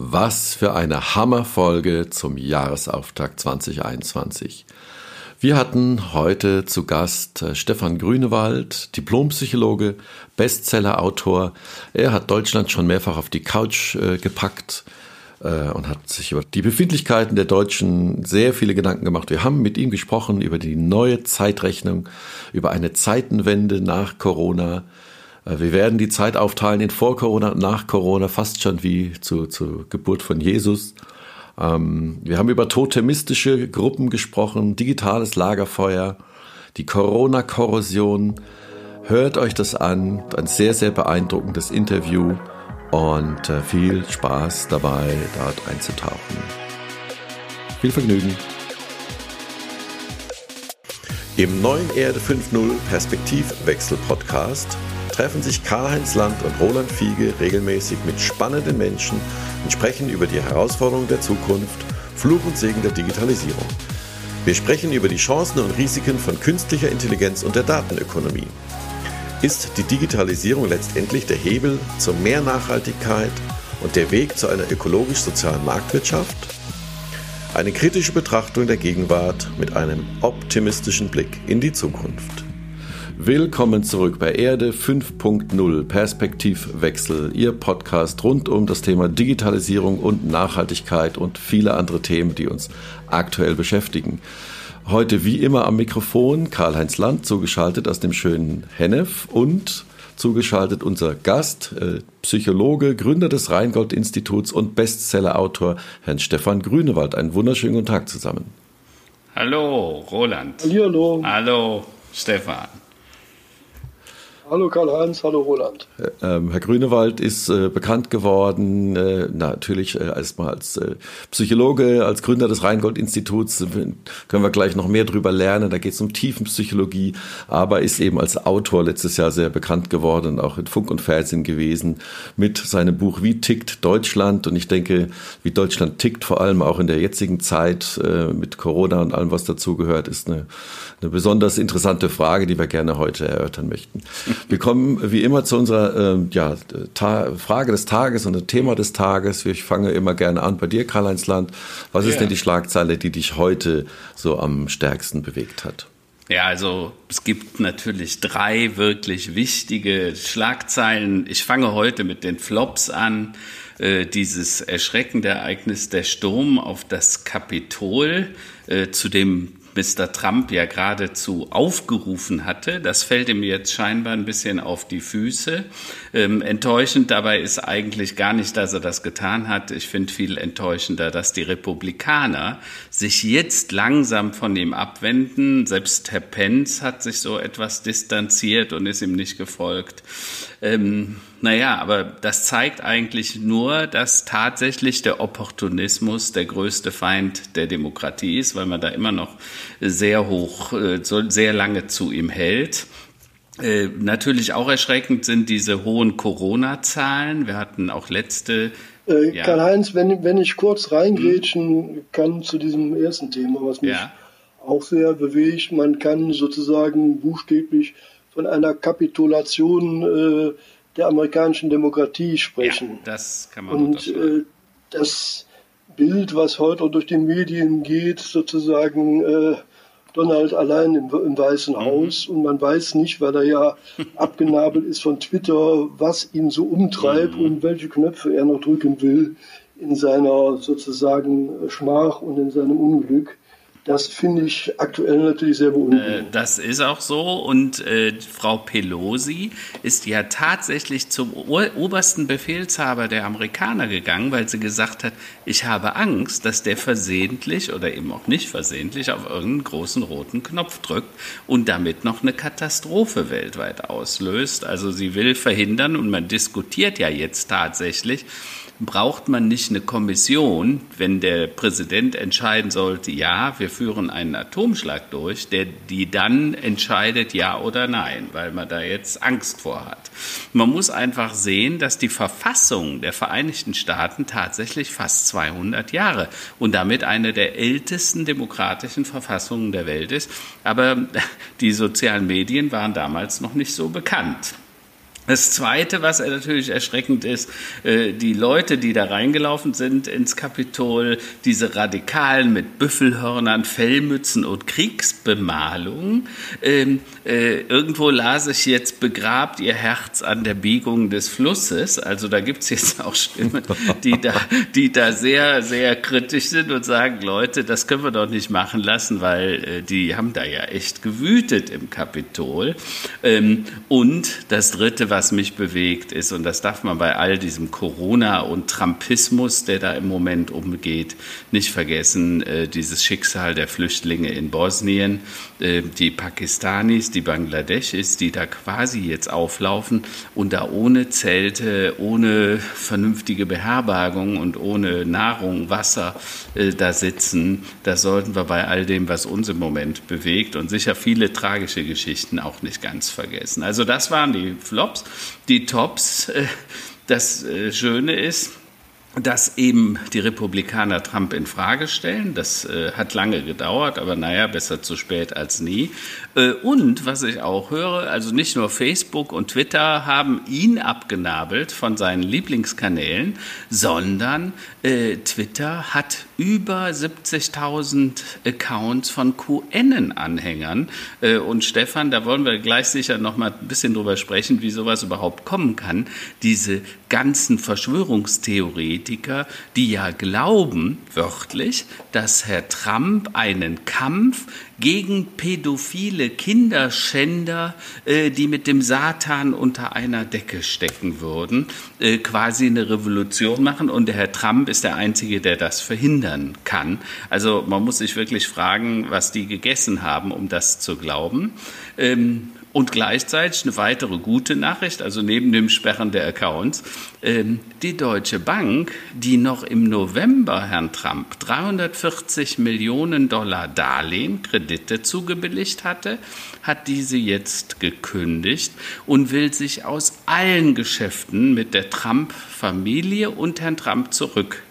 Was für eine Hammerfolge zum Jahresauftakt 2021. Wir hatten heute zu Gast äh, Stefan Grünewald, Diplompsychologe, Bestsellerautor. Er hat Deutschland schon mehrfach auf die Couch äh, gepackt äh, und hat sich über die Befindlichkeiten der Deutschen sehr viele Gedanken gemacht. Wir haben mit ihm gesprochen über die neue Zeitrechnung, über eine Zeitenwende nach Corona, wir werden die Zeit aufteilen in vor Corona und nach Corona, fast schon wie zur zu Geburt von Jesus. Ähm, wir haben über totemistische Gruppen gesprochen, digitales Lagerfeuer, die Corona-Korrosion. Hört euch das an, ein sehr, sehr beeindruckendes Interview und äh, viel Spaß dabei, dort einzutauchen. Viel Vergnügen. Im neuen Erde 5.0 Perspektivwechsel Podcast treffen sich Karl-Heinz Land und Roland Fiege regelmäßig mit spannenden Menschen und sprechen über die Herausforderungen der Zukunft, Fluch und Segen der Digitalisierung. Wir sprechen über die Chancen und Risiken von künstlicher Intelligenz und der Datenökonomie. Ist die Digitalisierung letztendlich der Hebel zu mehr Nachhaltigkeit und der Weg zu einer ökologisch-sozialen Marktwirtschaft? Eine kritische Betrachtung der Gegenwart mit einem optimistischen Blick in die Zukunft. Willkommen zurück bei Erde 5.0 Perspektivwechsel, Ihr Podcast rund um das Thema Digitalisierung und Nachhaltigkeit und viele andere Themen, die uns aktuell beschäftigen. Heute wie immer am Mikrofon Karl-Heinz Land, zugeschaltet aus dem schönen Hennef und zugeschaltet unser Gast, äh, Psychologe, Gründer des Rheingold-Instituts und Bestsellerautor Herrn Stefan Grünewald. Einen wunderschönen guten Tag zusammen. Hallo, Roland. Hallo. Hallo, Stefan. Hallo Karl-Heinz, hallo Roland. Ähm, Herr Grünewald ist äh, bekannt geworden, äh, natürlich erstmal als äh, Psychologe, als Gründer des Rheingold-Instituts, können wir gleich noch mehr drüber lernen, da geht es um Tiefenpsychologie, aber ist eben als Autor letztes Jahr sehr bekannt geworden, auch in Funk und Fernsehen gewesen, mit seinem Buch Wie tickt Deutschland? Und ich denke, wie Deutschland tickt, vor allem auch in der jetzigen Zeit mit Corona und allem, was dazugehört, ist eine, eine besonders interessante Frage, die wir gerne heute erörtern möchten. Wir kommen wie immer zu unserer äh, ja, Frage des Tages und Thema des Tages. Ich fange immer gerne an bei dir, Karl-Heinz Land. Was ja. ist denn die Schlagzeile, die dich heute so am stärksten bewegt hat? Ja, also es gibt natürlich drei wirklich wichtige Schlagzeilen. Ich fange heute mit den Flops an. Äh, dieses erschreckende Ereignis, der Sturm auf das Kapitol, äh, zu dem Mr. Trump ja geradezu aufgerufen hatte. Das fällt ihm jetzt scheinbar ein bisschen auf die Füße. Ähm, enttäuschend dabei ist eigentlich gar nicht, dass er das getan hat. Ich finde viel enttäuschender, dass die Republikaner sich jetzt langsam von ihm abwenden. Selbst Herr Pence hat sich so etwas distanziert und ist ihm nicht gefolgt. Ähm, naja, aber das zeigt eigentlich nur, dass tatsächlich der Opportunismus der größte Feind der Demokratie ist, weil man da immer noch sehr hoch, äh, sehr lange zu ihm hält. Äh, natürlich auch erschreckend sind diese hohen Corona-Zahlen. Wir hatten auch letzte. Äh, ja. Karl-Heinz, wenn, wenn ich kurz reingrätschen hm. kann zu diesem ersten Thema, was mich ja. auch sehr bewegt. Man kann sozusagen buchstäblich von einer Kapitulation äh, der amerikanischen Demokratie sprechen. Ja, das kann man Und äh, das Bild, was heute durch die Medien geht, sozusagen äh, Donald allein im, im Weißen mhm. Haus und man weiß nicht, weil er ja abgenabelt ist von Twitter, was ihn so umtreibt mhm. und welche Knöpfe er noch drücken will in seiner sozusagen Schmach und in seinem Unglück. Das finde ich aktuell natürlich sehr beunruhigend. Äh, das ist auch so. Und äh, Frau Pelosi ist ja tatsächlich zum obersten Befehlshaber der Amerikaner gegangen, weil sie gesagt hat, ich habe Angst, dass der versehentlich oder eben auch nicht versehentlich auf irgendeinen großen roten Knopf drückt und damit noch eine Katastrophe weltweit auslöst. Also sie will verhindern und man diskutiert ja jetzt tatsächlich, braucht man nicht eine Kommission, wenn der Präsident entscheiden sollte, ja, wir führen einen Atomschlag durch, der die dann entscheidet, ja oder nein, weil man da jetzt Angst vor hat. Man muss einfach sehen, dass die Verfassung der Vereinigten Staaten tatsächlich fast 200 Jahre und damit eine der ältesten demokratischen Verfassungen der Welt ist. Aber die sozialen Medien waren damals noch nicht so bekannt. Das Zweite, was natürlich erschreckend ist, äh, die Leute, die da reingelaufen sind ins Kapitol, diese Radikalen mit Büffelhörnern, Fellmützen und Kriegsbemalung. Ähm, äh, irgendwo las ich jetzt, begrabt ihr Herz an der Biegung des Flusses. Also da gibt es jetzt auch Stimmen, die da, die da sehr, sehr kritisch sind und sagen, Leute, das können wir doch nicht machen lassen, weil äh, die haben da ja echt gewütet im Kapitol. Ähm, und das Dritte, was was mich bewegt ist, und das darf man bei all diesem Corona und Trumpismus, der da im Moment umgeht, nicht vergessen, äh, dieses Schicksal der Flüchtlinge in Bosnien, äh, die Pakistanis, die Bangladeschis, die da quasi jetzt auflaufen und da ohne Zelte, ohne vernünftige Beherbergung und ohne Nahrung, Wasser äh, da sitzen. Das sollten wir bei all dem, was uns im Moment bewegt und sicher viele tragische Geschichten auch nicht ganz vergessen. Also das waren die Flops die Tops. Äh, das äh, Schöne ist, dass eben die Republikaner Trump in Frage stellen. Das äh, hat lange gedauert, aber naja, besser zu spät als nie. Äh, und was ich auch höre, also nicht nur Facebook und Twitter haben ihn abgenabelt von seinen Lieblingskanälen, sondern äh, Twitter hat über 70.000 Accounts von QN-Anhängern. Äh, und Stefan, da wollen wir gleich sicher noch mal ein bisschen drüber sprechen, wie sowas überhaupt kommen kann. Diese ganzen Verschwörungstheoretiker, die ja glauben, wörtlich, dass Herr Trump einen Kampf gegen pädophile Kinderschänder, äh, die mit dem Satan unter einer Decke stecken würden, äh, quasi eine Revolution machen. Und der Herr Trump ist der Einzige, der das verhindern kann. Also man muss sich wirklich fragen, was die gegessen haben, um das zu glauben. Ähm, und gleichzeitig eine weitere gute Nachricht, also neben dem Sperren der Accounts, ähm, die Deutsche Bank, die noch im November Herrn Trump 340 Millionen Dollar Darlehen, Kredite zugebilligt hatte, hat diese jetzt gekündigt und will sich aus allen Geschäften mit der Trump-Familie und Herrn Trump zurückziehen.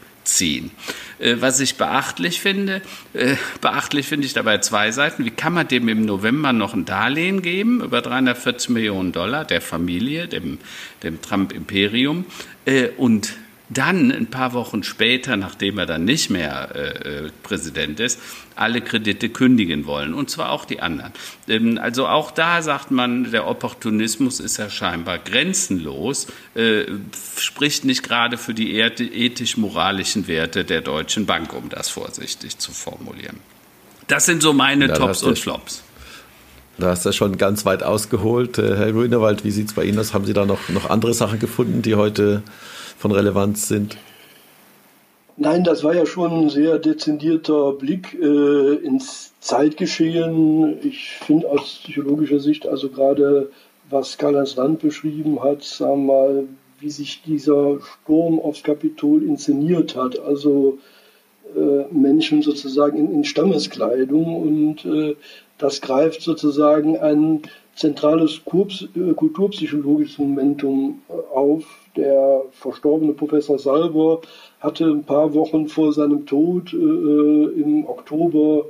Äh, was ich beachtlich finde, äh, beachtlich finde ich dabei zwei Seiten. Wie kann man dem im November noch ein Darlehen geben über 340 Millionen Dollar der Familie, dem, dem Trump-Imperium? Äh, und dann ein paar Wochen später, nachdem er dann nicht mehr äh, Präsident ist, alle Kredite kündigen wollen, und zwar auch die anderen. Ähm, also auch da sagt man, der Opportunismus ist ja scheinbar grenzenlos, äh, spricht nicht gerade für die ethisch-moralischen Werte der Deutschen Bank, um das vorsichtig zu formulieren. Das sind so meine ja, Tops und Flops. Da hast du schon ganz weit ausgeholt. Äh, Herr Grünewald, wie sieht es bei Ihnen aus? Haben Sie da noch, noch andere Sachen gefunden, die heute von Relevanz sind? Nein, das war ja schon ein sehr dezidierter Blick äh, ins Zeitgeschehen. Ich finde aus psychologischer Sicht, also gerade was Karl-Heinz Land beschrieben hat, sagen mal, wie sich dieser Sturm aufs Kapitol inszeniert hat. Also äh, Menschen sozusagen in, in Stammeskleidung und äh, das greift sozusagen ein zentrales äh, kulturpsychologisches Momentum äh, auf. Der verstorbene Professor Salver hatte ein paar Wochen vor seinem Tod äh, im Oktober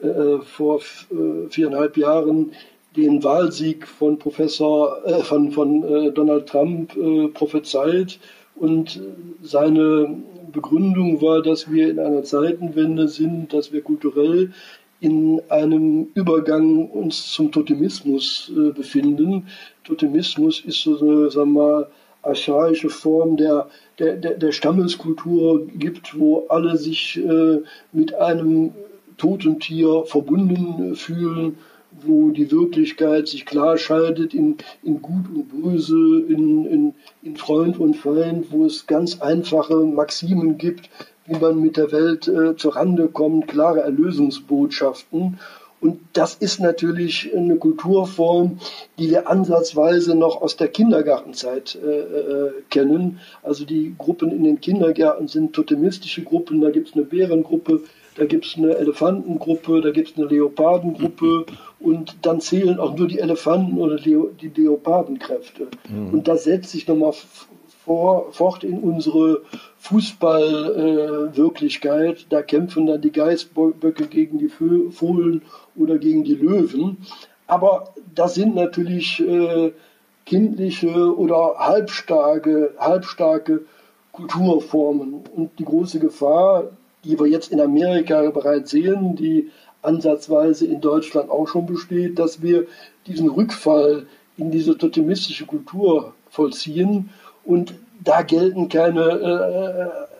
äh, vor äh, viereinhalb Jahren den Wahlsieg von Professor äh, von, von äh, Donald Trump äh, prophezeit und seine Begründung war, dass wir in einer Zeitenwende sind, dass wir kulturell in einem Übergang uns zum Totemismus äh, befinden. Totemismus ist so eine, sagen wir mal, archaische Form der, der, der, der Stammeskultur gibt, wo alle sich äh, mit einem toten Tier verbunden fühlen, wo die Wirklichkeit sich klar scheidet in, in Gut und Böse, in, in, in Freund und Feind, wo es ganz einfache Maximen gibt, wie man mit der Welt äh, Rande kommt, klare Erlösungsbotschaften. Und das ist natürlich eine Kulturform, die wir ansatzweise noch aus der Kindergartenzeit äh, äh, kennen. Also die Gruppen in den Kindergärten sind totemistische Gruppen. Da gibt es eine Bärengruppe, da gibt es eine Elefantengruppe, da gibt es eine Leopardengruppe und dann zählen auch nur die Elefanten oder die Leopardenkräfte. Mhm. Und das setzt sich nochmal fort in unsere Fußballwirklichkeit. Äh, da kämpfen dann die Geißböcke gegen die Fohlen oder gegen die Löwen. Aber das sind natürlich äh, kindliche oder halbstarke, halbstarke Kulturformen. Und die große Gefahr, die wir jetzt in Amerika bereits sehen, die ansatzweise in Deutschland auch schon besteht, dass wir diesen Rückfall in diese totemistische Kultur vollziehen und da gelten keine äh, äh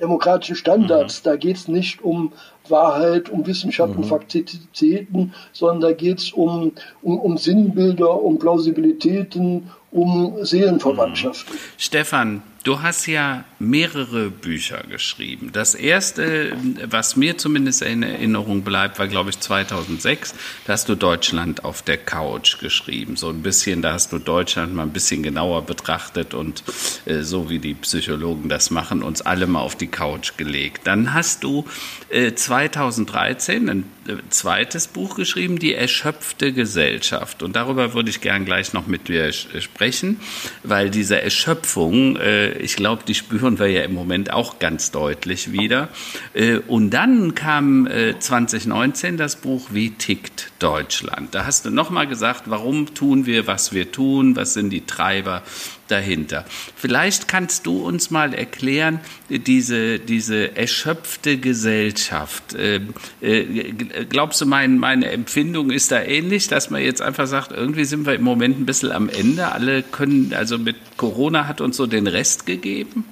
demokratischen Standards. Mhm. Da geht es nicht um Wahrheit, um Wissenschaft mhm. und Faktizitäten, sondern da geht es um, um, um Sinnbilder, um Plausibilitäten, um Seelenverwandtschaften. Stefan, Du hast ja mehrere Bücher geschrieben. Das erste, was mir zumindest in Erinnerung bleibt, war, glaube ich, 2006. Da hast du Deutschland auf der Couch geschrieben. So ein bisschen, da hast du Deutschland mal ein bisschen genauer betrachtet und äh, so wie die Psychologen das machen, uns alle mal auf die Couch gelegt. Dann hast du äh, 2013 ein äh, zweites Buch geschrieben, Die erschöpfte Gesellschaft. Und darüber würde ich gern gleich noch mit dir sprechen, weil diese Erschöpfung, äh, ich glaube, die spüren wir ja im Moment auch ganz deutlich wieder. Äh, und dann kam 2019 äh, das Buch Wie tickt Deutschland? Da hast du nochmal gesagt, warum tun wir, was wir tun, was sind die Treiber dahinter. Vielleicht kannst du uns mal erklären, diese, diese erschöpfte Gesellschaft. Äh, glaubst du, mein, meine Empfindung ist da ähnlich, dass man jetzt einfach sagt, irgendwie sind wir im Moment ein bisschen am Ende, alle können, also mit Corona hat uns so den Rest gegeben?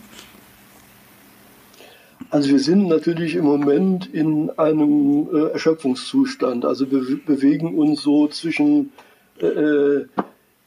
Also wir sind natürlich im Moment in einem äh, Erschöpfungszustand. Also wir bewegen uns so zwischen äh,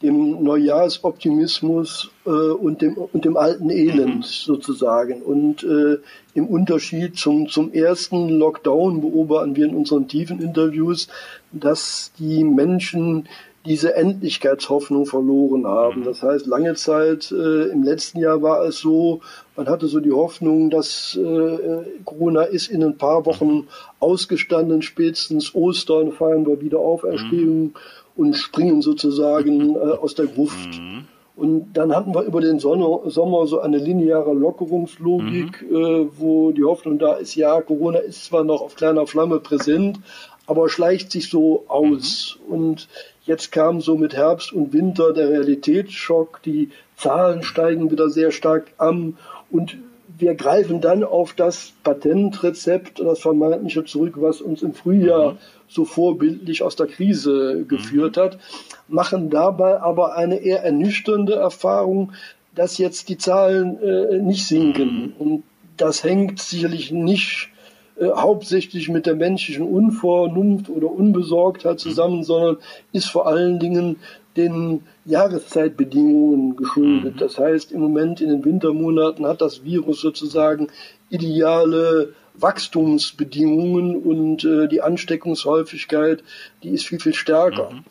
dem Neujahrsoptimismus äh, und, dem, und dem alten Elend mhm. sozusagen. Und äh, im Unterschied zum, zum ersten Lockdown beobachten wir in unseren tiefen Interviews, dass die Menschen diese Endlichkeitshoffnung verloren haben. Mhm. Das heißt, lange Zeit äh, im letzten Jahr war es so, man hatte so die Hoffnung, dass äh, Corona ist in ein paar Wochen ausgestanden, spätestens Ostern feiern wir wieder Auferstehung mhm. und springen sozusagen äh, aus der Gruft. Mhm. Und dann hatten wir über den Sonne, Sommer so eine lineare Lockerungslogik, mhm. äh, wo die Hoffnung da ist, ja, Corona ist zwar noch auf kleiner Flamme präsent, aber schleicht sich so aus. Mhm. Und jetzt kam so mit Herbst und Winter der Realitätsschock, die Zahlen steigen wieder sehr stark an und wir greifen dann auf das Patentrezept, das vermeintliche zurück, was uns im Frühjahr mhm. so vorbildlich aus der Krise geführt mhm. hat, machen dabei aber eine eher ernüchternde Erfahrung, dass jetzt die Zahlen äh, nicht sinken. Mhm. Und das hängt sicherlich nicht äh, hauptsächlich mit der menschlichen Unvernunft oder Unbesorgtheit zusammen, sondern ist vor allen Dingen den Jahreszeitbedingungen geschuldet. Mhm. Das heißt, im Moment in den Wintermonaten hat das Virus sozusagen ideale Wachstumsbedingungen und äh, die Ansteckungshäufigkeit, die ist viel, viel stärker. Mhm.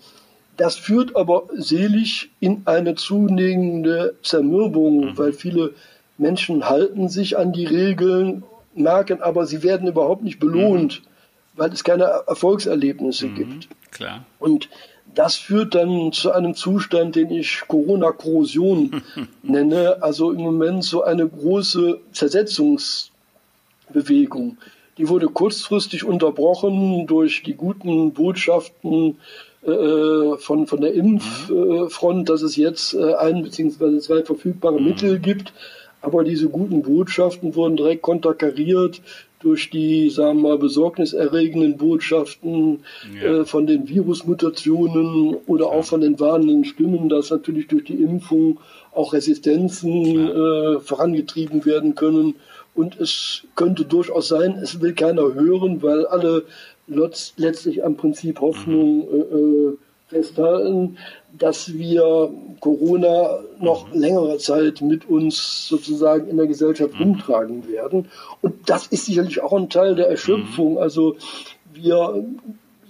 Das führt aber selig in eine zunehmende Zermürbung, mhm. weil viele Menschen halten sich an die Regeln merken aber, sie werden überhaupt nicht belohnt, mhm. weil es keine Erfolgserlebnisse mhm. gibt. Klar. Und das führt dann zu einem Zustand, den ich Corona-Korrosion nenne, also im Moment so eine große Zersetzungsbewegung. Die wurde kurzfristig unterbrochen durch die guten Botschaften äh, von, von der Impffront, dass es jetzt äh, ein bzw. zwei verfügbare mhm. Mittel gibt. Aber diese guten Botschaften wurden direkt konterkariert durch die, sagen wir mal, besorgniserregenden Botschaften ja. äh, von den Virusmutationen oder ja. auch von den warnenden Stimmen, dass natürlich durch die Impfung auch Resistenzen äh, vorangetrieben werden können. Und es könnte durchaus sein, es will keiner hören, weil alle letztlich am Prinzip Hoffnung mhm. Festhalten, dass wir Corona noch mhm. längere Zeit mit uns sozusagen in der Gesellschaft mhm. rumtragen werden. Und das ist sicherlich auch ein Teil der Erschöpfung. Mhm. Also wir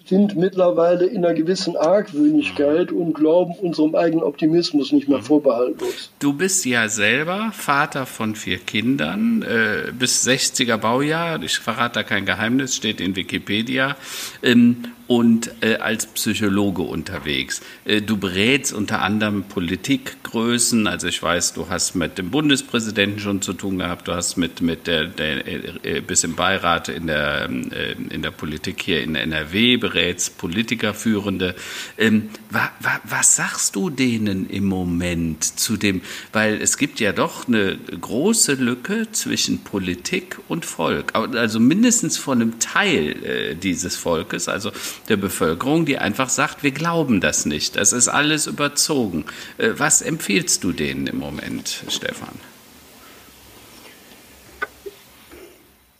sind mittlerweile in einer gewissen Argwöhnigkeit und glauben unserem eigenen Optimismus nicht mehr vorbehaltlos. Du bist ja selber Vater von vier Kindern, äh, bis 60er Baujahr, ich verrate da kein Geheimnis, steht in Wikipedia. Ähm, und äh, als Psychologe unterwegs. Äh, du berätst unter anderem Politikgrößen. Also ich weiß, du hast mit dem Bundespräsidenten schon zu tun gehabt. Du hast mit mit der, der äh, bis im Beirat in der äh, in der Politik hier in NRW berätst Politikerführende. Ähm, wa, wa, was sagst du denen im Moment zu dem? Weil es gibt ja doch eine große Lücke zwischen Politik und Volk. Also mindestens von einem Teil äh, dieses Volkes. Also der Bevölkerung, die einfach sagt, wir glauben das nicht, das ist alles überzogen. Äh, was empfiehlst du denen im Moment, Stefan?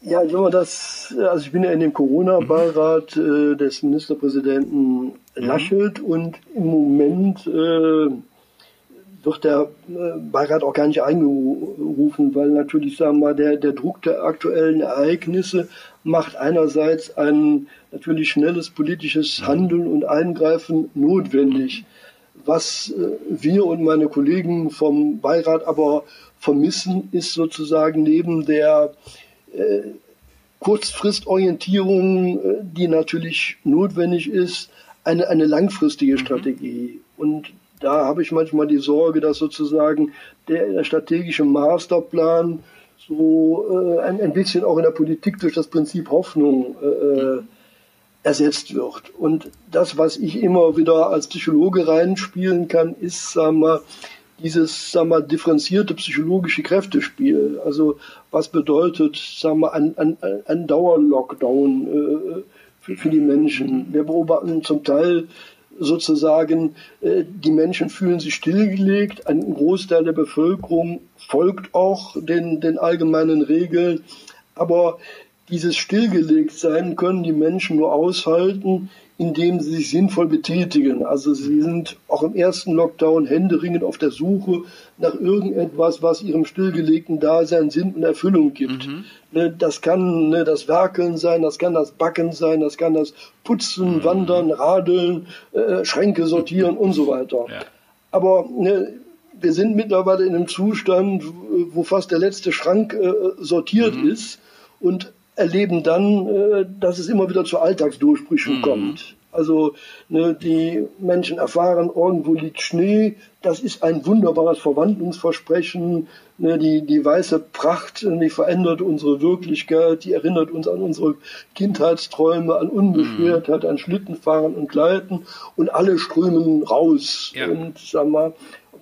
Ja, wenn man das, also ich bin ja in dem Corona-Beirat äh, des Ministerpräsidenten Laschet mhm. und im Moment äh, wird der äh, Beirat auch gar nicht eingerufen, weil natürlich, sagen wir mal, der, der Druck der aktuellen Ereignisse macht einerseits ein natürlich schnelles politisches Handeln und Eingreifen notwendig. Was äh, wir und meine Kollegen vom Beirat aber vermissen, ist sozusagen neben der äh, Kurzfristorientierung, äh, die natürlich notwendig ist, eine, eine langfristige mhm. Strategie. Und da habe ich manchmal die Sorge, dass sozusagen der, der strategische Masterplan so äh, ein, ein bisschen auch in der Politik durch das Prinzip Hoffnung äh, äh, ersetzt wird. Und das, was ich immer wieder als Psychologe reinspielen kann, ist, sagen wir, dieses, sagen wir, differenzierte psychologische Kräftespiel. Also was bedeutet, sagen wir, ein, ein, ein Dauerlockdown äh, für, für die Menschen? Wir beobachten zum Teil sozusagen, äh, die Menschen fühlen sich stillgelegt, ein Großteil der Bevölkerung folgt auch den, den allgemeinen Regeln, aber dieses Stillgelegtsein können die Menschen nur aushalten, indem sie sich sinnvoll betätigen. Also sie sind auch im ersten Lockdown händeringend auf der Suche nach irgendetwas, was ihrem stillgelegten Dasein Sinn und Erfüllung gibt. Mhm. Ne, das kann ne, das Werkeln sein, das kann das Backen sein, das kann das Putzen, mhm. Wandern, Radeln, äh, Schränke sortieren und so weiter. Ja. Aber ne, wir sind mittlerweile in einem Zustand, wo fast der letzte Schrank äh, sortiert mhm. ist und erleben dann, äh, dass es immer wieder zu Alltagsdurchbrüchen mhm. kommt. Also ne, die Menschen erfahren, irgendwo liegt Schnee, das ist ein wunderbares Verwandlungsversprechen. Ne, die, die weiße Pracht, die verändert unsere Wirklichkeit, die erinnert uns an unsere Kindheitsträume, an Unbeschwertheit, an Schlittenfahren und Gleiten und alle strömen raus. Ja. Und sag mal,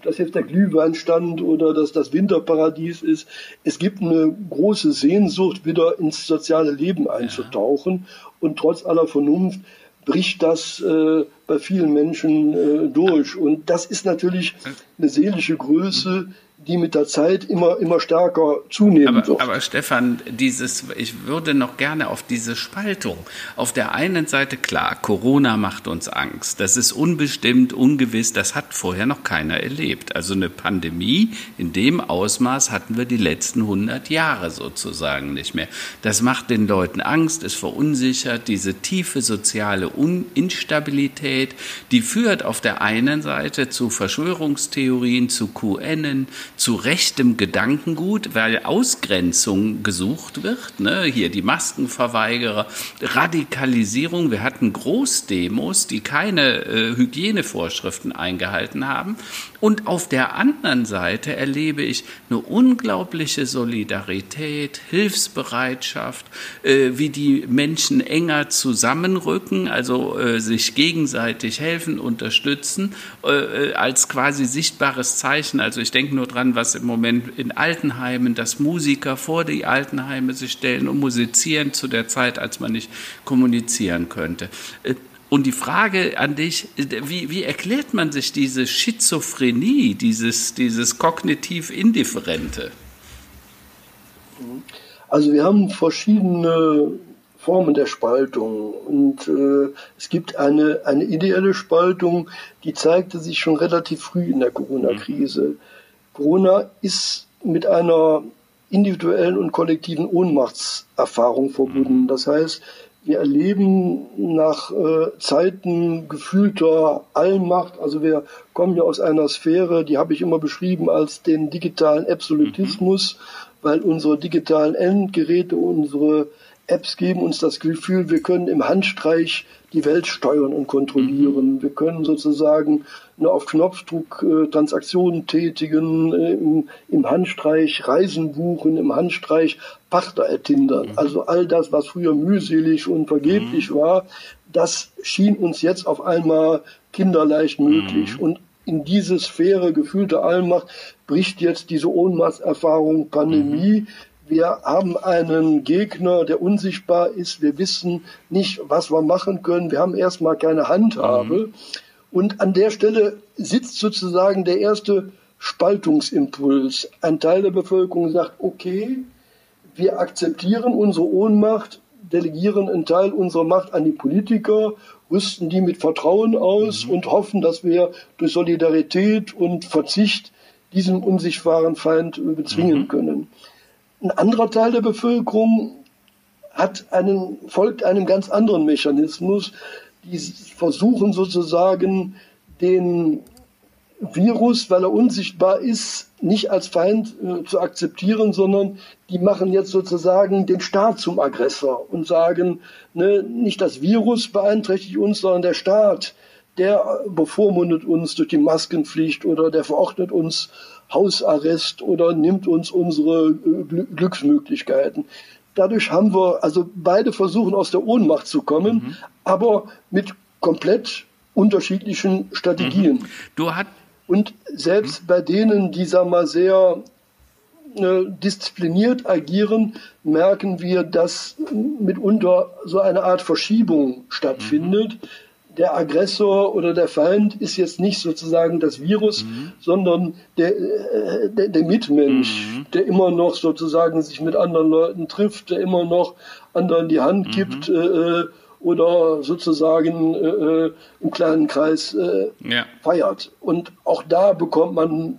das jetzt der Glühweinstand oder dass das Winterparadies ist. Es gibt eine große Sehnsucht, wieder ins soziale Leben einzutauchen. Ja. Und trotz aller Vernunft bricht das äh, bei vielen Menschen äh, durch. Und das ist natürlich eine seelische Größe, die mit der Zeit immer, immer stärker zunehmen aber, wird. Aber Stefan, dieses, ich würde noch gerne auf diese Spaltung. Auf der einen Seite klar, Corona macht uns Angst. Das ist unbestimmt, ungewiss. Das hat vorher noch keiner erlebt. Also eine Pandemie in dem Ausmaß hatten wir die letzten 100 Jahre sozusagen nicht mehr. Das macht den Leuten Angst, es verunsichert. Diese tiefe soziale Instabilität, die führt auf der einen Seite zu Verschwörungstheorien, zu QN, zu rechtem Gedankengut, weil Ausgrenzung gesucht wird. Ne? Hier die Maskenverweigerer, Radikalisierung. Wir hatten Großdemos, die keine äh, Hygienevorschriften eingehalten haben. Und auf der anderen Seite erlebe ich eine unglaubliche Solidarität, Hilfsbereitschaft, äh, wie die Menschen enger zusammenrücken, also äh, sich gegenseitig helfen, unterstützen, äh, äh als quasi sichtbares Zeichen. Also ich denke nur dran, was im Moment in Altenheimen, dass Musiker vor die Altenheime sich stellen und musizieren zu der Zeit, als man nicht kommunizieren könnte. Und die Frage an dich, wie, wie erklärt man sich diese Schizophrenie, dieses, dieses kognitiv Indifferente? Also wir haben verschiedene Formen der Spaltung. Und äh, es gibt eine, eine ideelle Spaltung, die zeigte sich schon relativ früh in der Corona-Krise. Corona ist mit einer individuellen und kollektiven Ohnmachtserfahrung verbunden. Das heißt, wir erleben nach äh, Zeiten gefühlter Allmacht, also wir kommen ja aus einer Sphäre, die habe ich immer beschrieben als den digitalen Absolutismus, mhm. weil unsere digitalen Endgeräte, unsere Apps geben uns das Gefühl, wir können im Handstreich die Welt steuern und kontrollieren. Mhm. Wir können sozusagen nur auf Knopfdruck äh, Transaktionen tätigen, äh, im, im, Handstreich Reisen buchen, im Handstreich Partner ertindern. Mhm. Also all das, was früher mühselig und vergeblich mhm. war, das schien uns jetzt auf einmal kinderleicht möglich. Mhm. Und in diese Sphäre gefühlte Allmacht bricht jetzt diese Ohnmachtserfahrung Pandemie. Wir haben einen Gegner, der unsichtbar ist. Wir wissen nicht, was wir machen können. Wir haben erstmal keine Handhabe. Mhm. Und an der Stelle sitzt sozusagen der erste Spaltungsimpuls. Ein Teil der Bevölkerung sagt, okay, wir akzeptieren unsere Ohnmacht, delegieren einen Teil unserer Macht an die Politiker, rüsten die mit Vertrauen aus mhm. und hoffen, dass wir durch Solidarität und Verzicht diesen unsichtbaren Feind bezwingen mhm. können. Ein anderer Teil der Bevölkerung hat einen, folgt einem ganz anderen Mechanismus. Die versuchen sozusagen den Virus, weil er unsichtbar ist, nicht als Feind äh, zu akzeptieren, sondern die machen jetzt sozusagen den Staat zum Aggressor und sagen, ne, nicht das Virus beeinträchtigt uns, sondern der Staat, der bevormundet uns durch die Maskenpflicht oder der verordnet uns Hausarrest oder nimmt uns unsere äh, Glücksmöglichkeiten. Dadurch haben wir, also beide versuchen aus der Ohnmacht zu kommen, mhm. aber mit komplett unterschiedlichen Strategien. Mhm. Du hat und selbst mhm. bei denen, die sagen mal sehr äh, diszipliniert agieren, merken wir, dass mitunter so eine Art Verschiebung stattfindet. Mhm. Der Aggressor oder der Feind ist jetzt nicht sozusagen das Virus, mhm. sondern der, äh, der, der Mitmensch, mhm. der immer noch sozusagen sich mit anderen Leuten trifft, der immer noch anderen die Hand mhm. gibt. Äh, äh oder sozusagen äh, äh, im kleinen Kreis ja. feiert. Und auch da bekommt man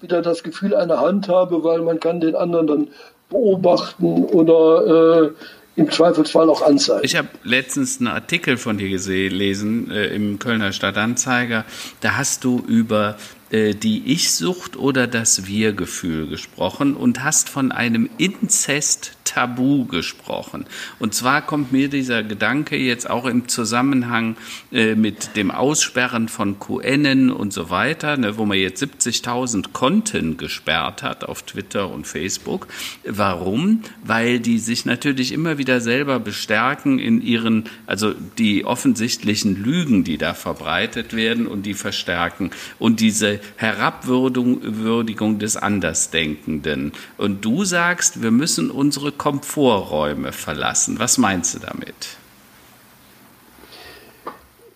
wieder das Gefühl einer Handhabe, weil man kann den anderen dann beobachten oder im Zweifelsfall auch anzeigen. Ich habe letztens einen Artikel von dir gelesen äh, im Kölner Stadtanzeiger. Da hast du über äh, die Ich-Sucht oder das Wir-Gefühl gesprochen und hast von einem Inzest-Tabu gesprochen. Und zwar kommt mir dieser Gedanke jetzt auch im Zusammenhang äh, mit dem Aussperren von QNen und so weiter, ne, wo man jetzt 70.000 Konten gesperrt hat auf Twitter und Facebook. Warum? Weil die sich natürlich immer wieder selber bestärken in ihren, also die offensichtlichen Lügen, die da verbreitet werden und die verstärken. Und diese Herabwürdigung des Andersdenkenden. Und du sagst, wir müssen unsere Komforträume verlassen. Was meinst du damit?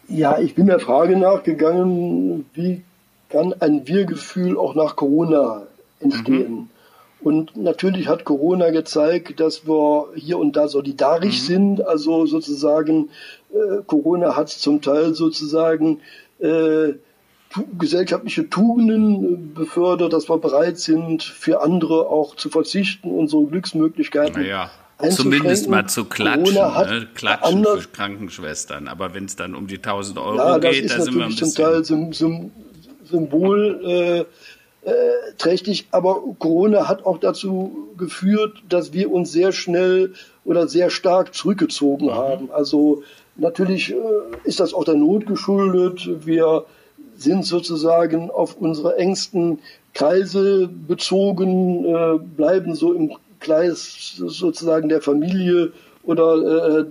Ja, ich bin der Frage nachgegangen, wie kann ein Wir-Gefühl auch nach Corona entstehen? Mhm. Und natürlich hat Corona gezeigt, dass wir hier und da solidarisch mhm. sind. Also sozusagen, äh, Corona hat zum Teil sozusagen äh, gesellschaftliche Tugenden befördert, dass wir bereit sind, für andere auch zu verzichten, unsere Glücksmöglichkeiten naja. Zumindest mal zu klatschen, ne? klatschen für Krankenschwestern. Aber wenn es dann um die 1000 Euro ja, geht, da sind wir ein bisschen... zum Teil Sym Symbol äh, äh, trächtig, aber Corona hat auch dazu geführt, dass wir uns sehr schnell oder sehr stark zurückgezogen mhm. haben. Also natürlich äh, ist das auch der Not geschuldet. Wir sind sozusagen auf unsere engsten Kreise bezogen, äh, bleiben so im Kreis sozusagen der Familie oder äh,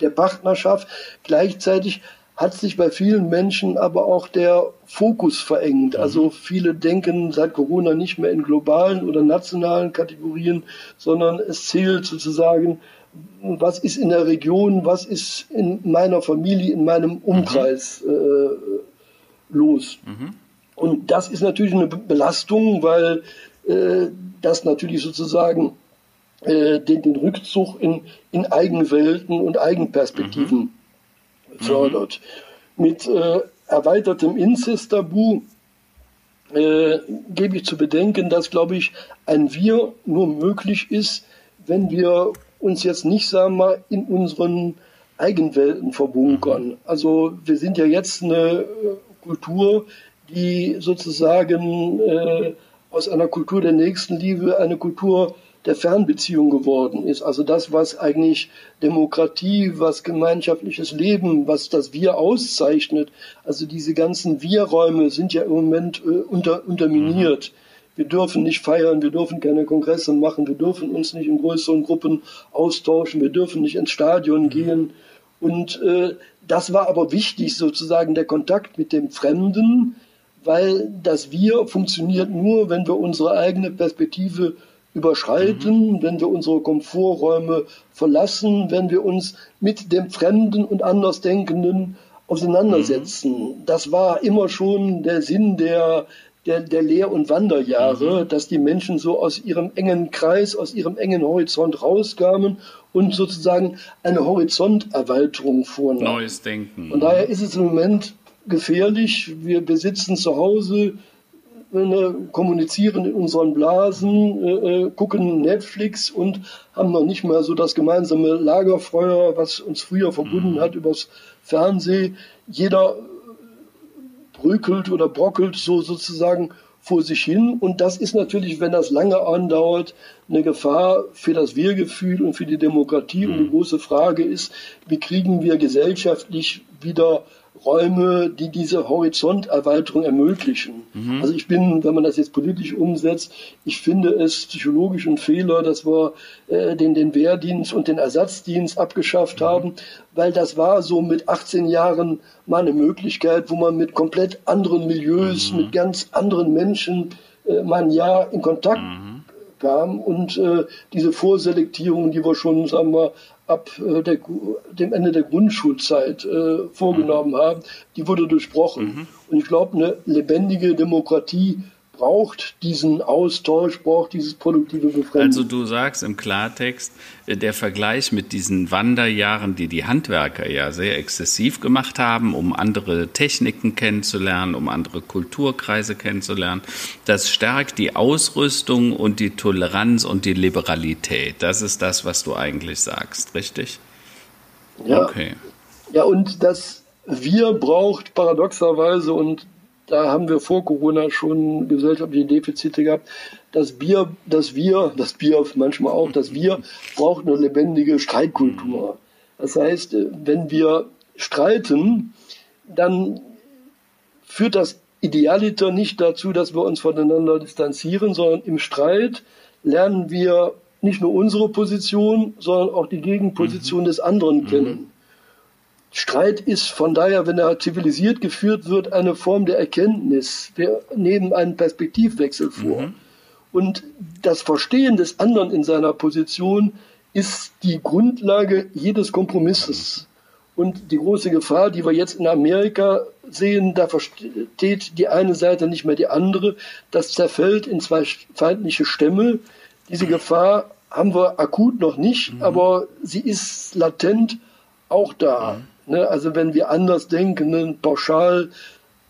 der Partnerschaft. Gleichzeitig hat sich bei vielen Menschen aber auch der Fokus verengt. Mhm. Also viele denken seit Corona nicht mehr in globalen oder nationalen Kategorien, sondern es zählt sozusagen, was ist in der Region, was ist in meiner Familie, in meinem Umkreis mhm. äh, los. Mhm. Und das ist natürlich eine Belastung, weil äh, das natürlich sozusagen äh, den, den Rückzug in, in Eigenwelten und Eigenperspektiven mhm. fördert. Mit äh, erweitertem Inzest-Tabu äh, gebe ich zu bedenken, dass, glaube ich, ein Wir nur möglich ist, wenn wir uns jetzt nicht, sagen wir mal, in unseren Eigenwelten verbunkern. Mhm. Also wir sind ja jetzt eine Kultur, die sozusagen äh, aus einer Kultur der Nächstenliebe eine Kultur der Fernbeziehung geworden ist. Also das, was eigentlich Demokratie, was gemeinschaftliches Leben, was das Wir auszeichnet. Also diese ganzen Wir-Räume sind ja im Moment äh, unter, unterminiert. Wir dürfen nicht feiern, wir dürfen keine Kongresse machen, wir dürfen uns nicht in größeren Gruppen austauschen, wir dürfen nicht ins Stadion gehen. Und äh, das war aber wichtig, sozusagen der Kontakt mit dem Fremden, weil das Wir funktioniert nur, wenn wir unsere eigene Perspektive überschreiten, mhm. wenn wir unsere Komforträume verlassen, wenn wir uns mit dem Fremden und Andersdenkenden auseinandersetzen. Mhm. Das war immer schon der Sinn der, der, der Lehr- und Wanderjahre, mhm. dass die Menschen so aus ihrem engen Kreis, aus ihrem engen Horizont rauskamen und sozusagen eine Horizonterweiterung vornahmen. Neues Denken. Und daher ist es im Moment gefährlich. Wir besitzen zu Hause, äh, kommunizieren in unseren Blasen, äh, äh, gucken Netflix und haben noch nicht mal so das gemeinsame Lagerfeuer, was uns früher verbunden mhm. hat übers Fernsehen. Jeder brökelt oder brockelt so sozusagen vor sich hin. Und das ist natürlich, wenn das lange andauert, eine Gefahr für das Wir-Gefühl und für die Demokratie. Und die mhm. große Frage ist, wie kriegen wir gesellschaftlich wieder Räume, die diese Horizonterweiterung ermöglichen. Mhm. Also ich bin, wenn man das jetzt politisch umsetzt, ich finde es psychologisch ein Fehler, dass wir äh, den, den Wehrdienst und den Ersatzdienst abgeschafft mhm. haben, weil das war so mit 18 Jahren mal eine Möglichkeit, wo man mit komplett anderen Milieus, mhm. mit ganz anderen Menschen äh, mal ein Jahr in Kontakt mhm. kam und äh, diese Vorselektierung, die wir schon, sagen wir, ab äh, der, dem Ende der Grundschulzeit äh, vorgenommen mhm. haben, die wurde durchbrochen. Mhm. Und ich glaube, eine lebendige Demokratie braucht diesen Austausch, braucht dieses produktive Befriedigung. Also du sagst im Klartext, äh, der Vergleich mit diesen Wanderjahren, die die Handwerker ja sehr exzessiv gemacht haben, um andere Techniken kennenzulernen, um andere Kulturkreise kennenzulernen, das stärkt die Ausrüstung und die Toleranz und die Liberalität. Das ist das, was du eigentlich sagst, richtig? Ja. Okay. Ja, und das Wir braucht paradoxerweise und da haben wir vor Corona schon gesellschaftliche Defizite gehabt. Das Bier, das Wir, das Bier manchmal auch, das Wir braucht eine lebendige Streitkultur. Das heißt, wenn wir streiten, dann führt das Idealiter nicht dazu, dass wir uns voneinander distanzieren, sondern im Streit lernen wir nicht nur unsere Position, sondern auch die Gegenposition mhm. des anderen kennen. Streit ist von daher, wenn er zivilisiert geführt wird, eine Form der Erkenntnis. Wir nehmen einen Perspektivwechsel vor. Mhm. Und das Verstehen des anderen in seiner Position ist die Grundlage jedes Kompromisses. Und die große Gefahr, die wir jetzt in Amerika sehen, da versteht die eine Seite nicht mehr die andere. Das zerfällt in zwei feindliche Stämme. Diese Gefahr haben wir akut noch nicht, mhm. aber sie ist latent auch da. Mhm. Ne? Also wenn wir anders denken, pauschal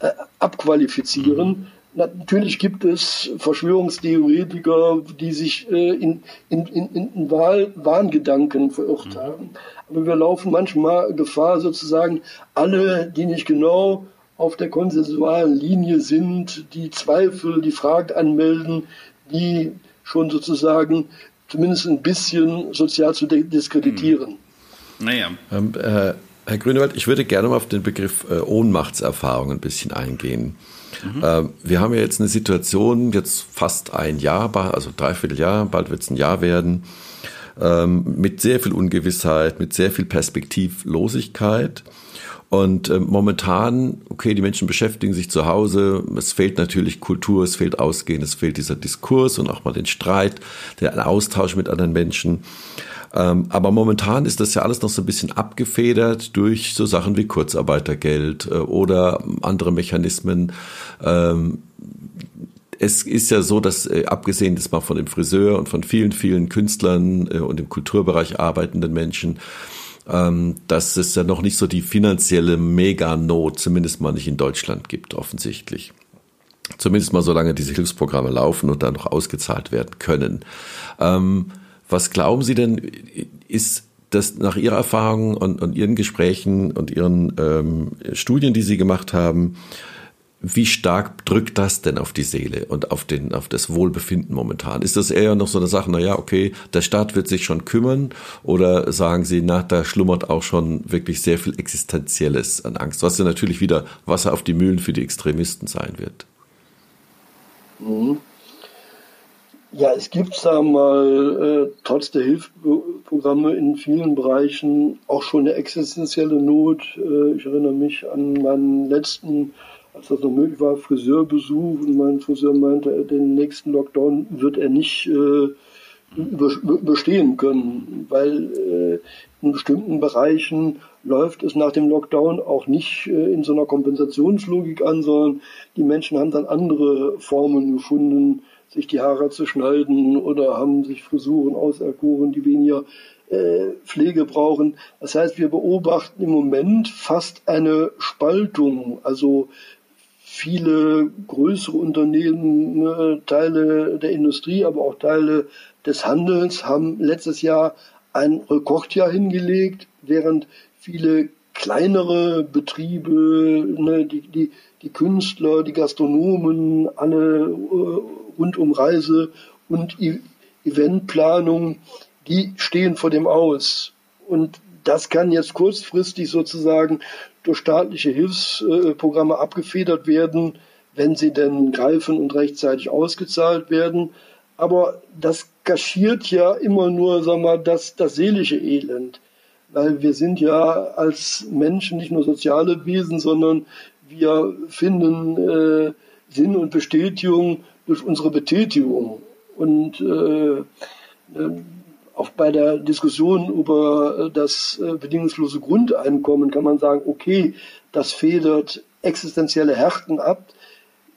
äh, abqualifizieren. Mhm. Natürlich gibt es Verschwörungstheoretiker, die sich äh, in, in, in, in Wahl, Wahngedanken verirrt mhm. haben. Aber wir laufen manchmal Gefahr, sozusagen alle, die nicht genau auf der konsensualen Linie sind, die Zweifel, die Fragen anmelden, die schon sozusagen zumindest ein bisschen sozial zu diskreditieren. Mhm. Naja. Ähm, äh, Herr Grünewald, ich würde gerne mal auf den Begriff äh, Ohnmachtserfahrung ein bisschen eingehen. Mhm. Äh, wir haben ja jetzt eine Situation, jetzt fast ein Jahr, also dreiviertel Jahr, bald wird es ein Jahr werden, ähm, mit sehr viel Ungewissheit, mit sehr viel Perspektivlosigkeit. Und äh, momentan, okay, die Menschen beschäftigen sich zu Hause, es fehlt natürlich Kultur, es fehlt Ausgehen, es fehlt dieser Diskurs und auch mal den Streit, der Austausch mit anderen Menschen. Ähm, aber momentan ist das ja alles noch so ein bisschen abgefedert durch so Sachen wie Kurzarbeitergeld äh, oder andere Mechanismen. Ähm, es ist ja so, dass äh, abgesehen jetzt mal von dem Friseur und von vielen, vielen Künstlern äh, und im Kulturbereich arbeitenden Menschen, ähm, dass es ja noch nicht so die finanzielle Meganot, zumindest mal nicht in Deutschland gibt, offensichtlich. Zumindest mal solange diese Hilfsprogramme laufen und dann noch ausgezahlt werden können. Ähm, was glauben Sie denn, ist das nach Ihrer Erfahrung und, und Ihren Gesprächen und Ihren ähm, Studien, die Sie gemacht haben, wie stark drückt das denn auf die Seele und auf, den, auf das Wohlbefinden momentan? Ist das eher noch so eine Sache, naja, okay, der Staat wird sich schon kümmern oder sagen Sie, na, da schlummert auch schon wirklich sehr viel Existenzielles an Angst, was ja natürlich wieder Wasser auf die Mühlen für die Extremisten sein wird? Mhm. Ja, es gibt, sagen wir mal, äh, trotz der Hilfsprogramme in vielen Bereichen auch schon eine existenzielle Not. Äh, ich erinnere mich an meinen letzten als das noch möglich war, Friseurbesuch und mein Friseur meinte, den nächsten Lockdown wird er nicht äh, überstehen können, weil äh, in bestimmten Bereichen läuft es nach dem Lockdown auch nicht äh, in so einer Kompensationslogik an, sondern die Menschen haben dann andere Formen gefunden, sich die Haare zu schneiden oder haben sich Frisuren auserkoren, die weniger äh, Pflege brauchen. Das heißt, wir beobachten im Moment fast eine Spaltung. Also viele größere Unternehmen, ne, Teile der Industrie, aber auch Teile des Handels haben letztes Jahr ein Rekordjahr hingelegt, während viele kleinere Betriebe, ne, die, die, die Künstler, die Gastronomen, alle äh, rund um Reise und Eventplanung, die stehen vor dem Aus. Und das kann jetzt kurzfristig sozusagen durch staatliche Hilfsprogramme abgefedert werden, wenn sie denn greifen und rechtzeitig ausgezahlt werden. Aber das kaschiert ja immer nur, sagen wir, das, das seelische Elend. Weil wir sind ja als Menschen nicht nur soziale Wesen, sondern wir finden äh, Sinn und Bestätigung durch unsere Betätigung. Und äh, auch bei der Diskussion über äh, das äh, bedingungslose Grundeinkommen kann man sagen, okay, das federt existenzielle Härten ab,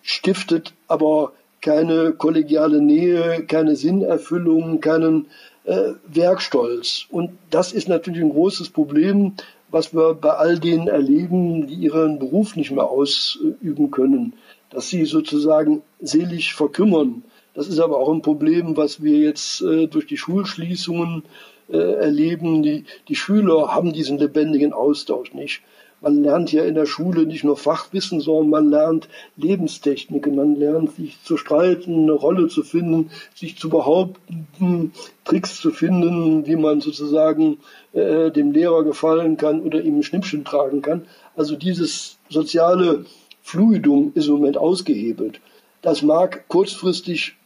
stiftet aber keine kollegiale Nähe, keine Sinnerfüllung, keinen äh, Werkstolz. Und das ist natürlich ein großes Problem, was wir bei all denen erleben, die ihren Beruf nicht mehr ausüben können, dass sie sozusagen selig verkümmern das ist aber auch ein Problem, was wir jetzt äh, durch die Schulschließungen äh, erleben. Die, die Schüler haben diesen lebendigen Austausch nicht. Man lernt ja in der Schule nicht nur Fachwissen, sondern man lernt Lebenstechniken, man lernt sich zu streiten, eine Rolle zu finden, sich zu behaupten, Tricks zu finden, wie man sozusagen äh, dem Lehrer gefallen kann oder ihm ein Schnippchen tragen kann. Also dieses soziale Fluidum ist im Moment ausgehebelt. Das mag kurzfristig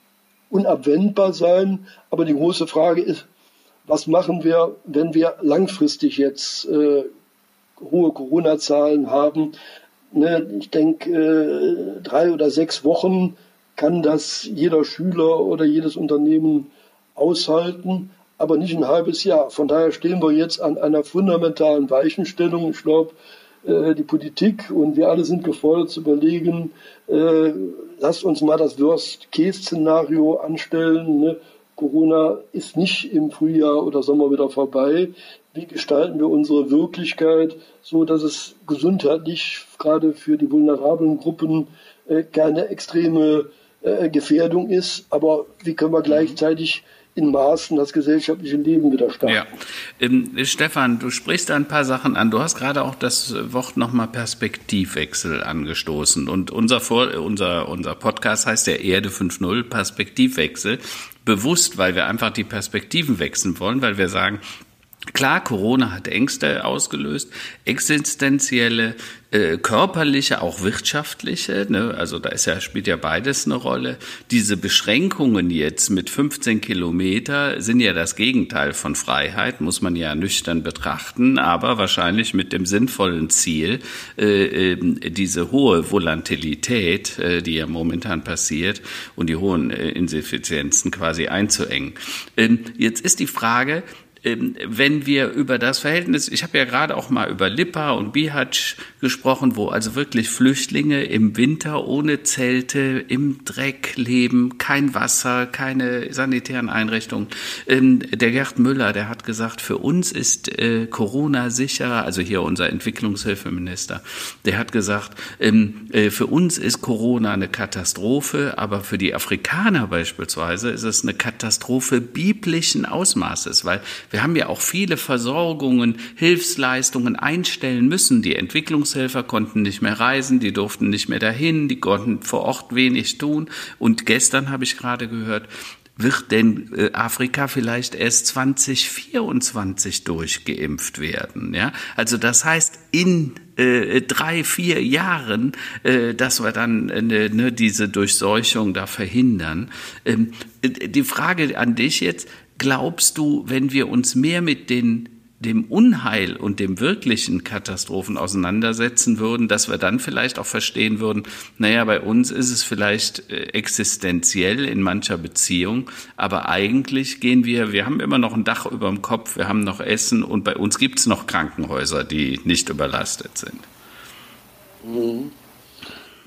unabwendbar sein. Aber die große Frage ist, was machen wir, wenn wir langfristig jetzt äh, hohe Corona-Zahlen haben? Ne, ich denke, äh, drei oder sechs Wochen kann das jeder Schüler oder jedes Unternehmen aushalten, aber nicht ein halbes Jahr. Von daher stehen wir jetzt an einer fundamentalen Weichenstellung. Ich glaube, äh, die Politik und wir alle sind gefordert zu überlegen, äh, lasst uns mal das Worst-Case-Szenario anstellen. Ne? Corona ist nicht im Frühjahr oder Sommer wieder vorbei. Wie gestalten wir unsere Wirklichkeit so, dass es gesundheitlich gerade für die vulnerablen Gruppen äh, keine extreme äh, Gefährdung ist, aber wie können wir gleichzeitig in Maßen das gesellschaftliche Leben wieder starten. Ja. Ähm, Stefan, du sprichst ein paar Sachen an. Du hast gerade auch das Wort nochmal Perspektivwechsel angestoßen. Und unser, Vor unser, unser Podcast heißt der Erde 5.0 Perspektivwechsel. Bewusst, weil wir einfach die Perspektiven wechseln wollen, weil wir sagen, Klar, Corona hat Ängste ausgelöst, existenzielle, äh, körperliche, auch wirtschaftliche. Ne? Also da ist ja spielt ja beides eine Rolle. Diese Beschränkungen jetzt mit 15 Kilometer sind ja das Gegenteil von Freiheit, muss man ja nüchtern betrachten, aber wahrscheinlich mit dem sinnvollen Ziel, äh, äh, diese hohe Volatilität, äh, die ja momentan passiert, und die hohen äh, Insuffizienzen quasi einzuengen. Ähm, jetzt ist die Frage ähm, wenn wir über das Verhältnis, ich habe ja gerade auch mal über Lipa und Bihać gesprochen, wo also wirklich Flüchtlinge im Winter ohne Zelte im Dreck leben, kein Wasser, keine sanitären Einrichtungen. Ähm, der Gerd Müller, der hat gesagt, für uns ist äh, Corona sicher, also hier unser Entwicklungshilfeminister, der hat gesagt, ähm, äh, für uns ist Corona eine Katastrophe, aber für die Afrikaner beispielsweise ist es eine Katastrophe biblischen Ausmaßes, weil wir Wir haben ja auch viele Versorgungen, Hilfsleistungen einstellen müssen. Die Entwicklungshelfer konnten nicht mehr reisen, die durften nicht mehr dahin, die konnten vor Ort wenig tun. Und gestern habe ich gerade gehört, wird denn äh, Afrika vielleicht erst 2024 durchgeimpft werden? Ja, also das heißt in äh, drei, vier Jahren, äh, dass wir dann äh, ne, diese Durchseuchung da verhindern. Ähm, äh, die Frage an dich jetzt, glaubst du, wenn wir uns mehr mit den dem Unheil und dem wirklichen Katastrophen auseinandersetzen würden, dass wir dann vielleicht auch verstehen würden, naja, bei uns ist es vielleicht äh, existenziell in mancher Beziehung, aber eigentlich gehen wir, wir haben immer noch ein Dach über dem Kopf, wir haben noch Essen und bei uns gibt es noch Krankenhäuser, die nicht überlastet sind. Mhm.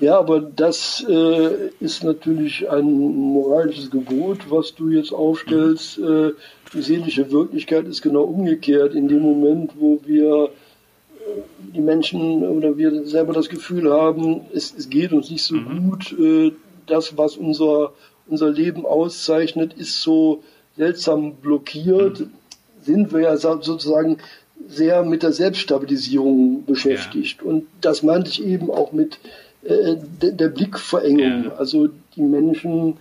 Ja, aber das äh, ist natürlich ein moralisches Gebot, was du jetzt aufstellst. Äh, die seelische Wirklichkeit ist genau umgekehrt. In dem Moment, wo wir äh, die Menschen oder wir selber das Gefühl haben, es, es geht uns nicht so mhm. gut, äh, das, was unser, unser Leben auszeichnet, ist so seltsam blockiert, mhm. sind wir ja sozusagen sehr mit der Selbststabilisierung beschäftigt. Ja. Und das meinte ich eben auch mit äh, der Blickverengung. Ja. Also die Menschen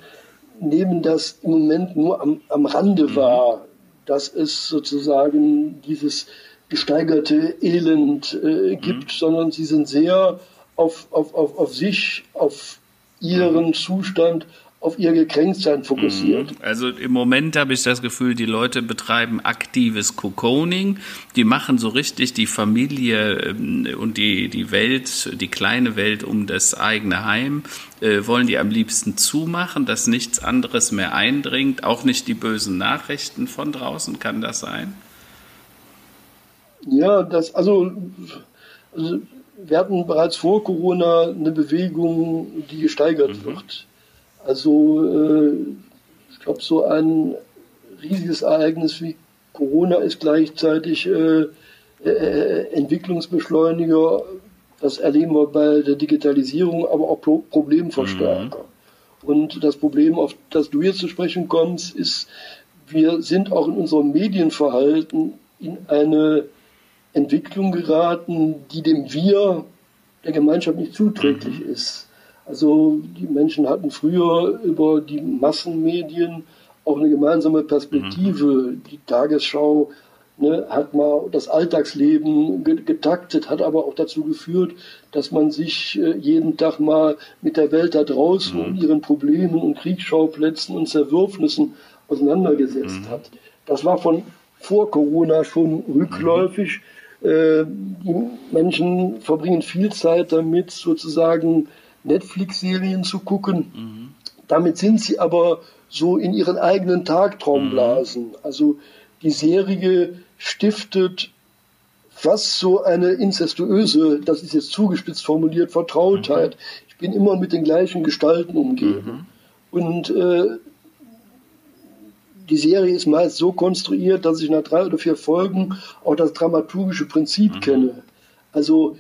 nehmen das im Moment nur am, am Rande mhm. wahr, dass es sozusagen dieses gesteigerte Elend äh, gibt, mhm. sondern sie sind sehr auf, auf, auf, auf sich, auf ihren mhm. Zustand, auf ihr Gekränktsein fokussiert. Mhm. Also im Moment habe ich das Gefühl, die Leute betreiben aktives Cocooning. Die machen so richtig die Familie ähm, und die, die Welt, die kleine Welt um das eigene Heim, äh, wollen die am liebsten zumachen, dass nichts anderes mehr eindringt. Auch nicht die bösen Nachrichten von draußen, kann das sein? Ja, das, also, also wir hatten bereits vor Corona eine Bewegung, die gesteigert mhm. wird also äh, ich glaube, so ein riesiges Ereignis wie Corona ist gleichzeitig äh, äh, Entwicklungsbeschleuniger. Das erleben wir bei der Digitalisierung, aber auch Pro Problemverstärker. Mhm. Und das Problem, auf das du jetzt zu sprechen kommst, ist, wir sind auch in unserem Medienverhalten in eine Entwicklung geraten, die dem Wir der Gemeinschaft nicht zuträglich mhm. ist. Also die Menschen hatten früher über die Massenmedien auch eine gemeinsame Perspektive. Mhm. Die Tagesschau ne, hat mal das Alltagsleben getaktet, hat aber auch dazu geführt, dass man sich äh, jeden Tag mal mit der Welt da draußen mhm. und ihren Problemen und Kriegsschauplätzen und Zerwürfnissen auseinandergesetzt mhm. hat. Das war von vor Corona schon rückläufig. Äh, die Menschen verbringen viel Zeit damit, sozusagen Netflix-Serien zu gucken. Mhm. Damit sind sie aber so in ihren eigenen Tagtraumblasen. Mhm. Also die Serie stiftet fast so eine incestuöse, das ist jetzt zugespitzt formuliert, Vertrautheit. Mhm. Ich bin immer mit den gleichen Gestalten umgeben. Mhm. Und äh, die Serie ist meist so konstruiert, dass ich nach drei oder vier Folgen auch das dramaturgische Prinzip mhm. kenne. Also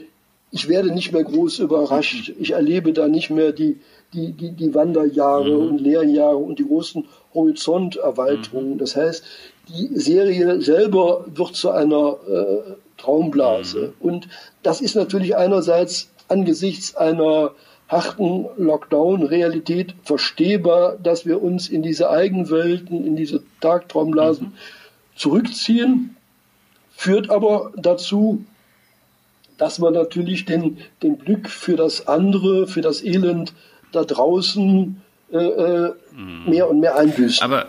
ich werde nicht mehr groß überrascht. Ich erlebe da nicht mehr die, die, die, die Wanderjahre mhm. und Lehrjahre und die großen Horizonterweiterungen. Mhm. Das heißt, die Serie selber wird zu einer äh, Traumblase. Mhm. Und das ist natürlich einerseits angesichts einer harten Lockdown-Realität verstehbar, dass wir uns in diese Eigenwelten, in diese Tagtraumblasen mhm. zurückziehen, führt aber dazu, dass man natürlich den, den Blick für das andere, für das Elend da draußen äh, äh mehr und mehr einbüßt. Aber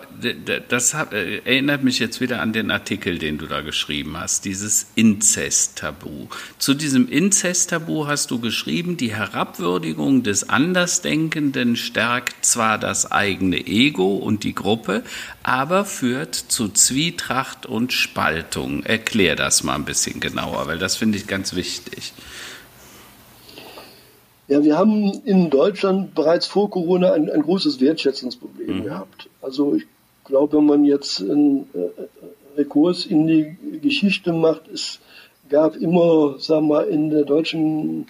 das äh, erinnert mich jetzt wieder an den Artikel, den du da geschrieben hast, dieses Inzest-Tabu. Zu diesem Inzest-Tabu hast du geschrieben, die Herabwürdigung des Andersdenkenden stärkt zwar das eigene Ego und die Gruppe, aber führt zu Zwietracht und Spaltung. Erklär das mal ein bisschen genauer, weil das finde ich ganz wichtig. Ja, wir haben in Deutschland bereits vor Corona ein, ein großes Wertschätzungsproblem mhm. gehabt. Also ich glaube, wenn man jetzt einen äh, Rekurs in die Geschichte macht, es gab immer, sagen wir in der deutschen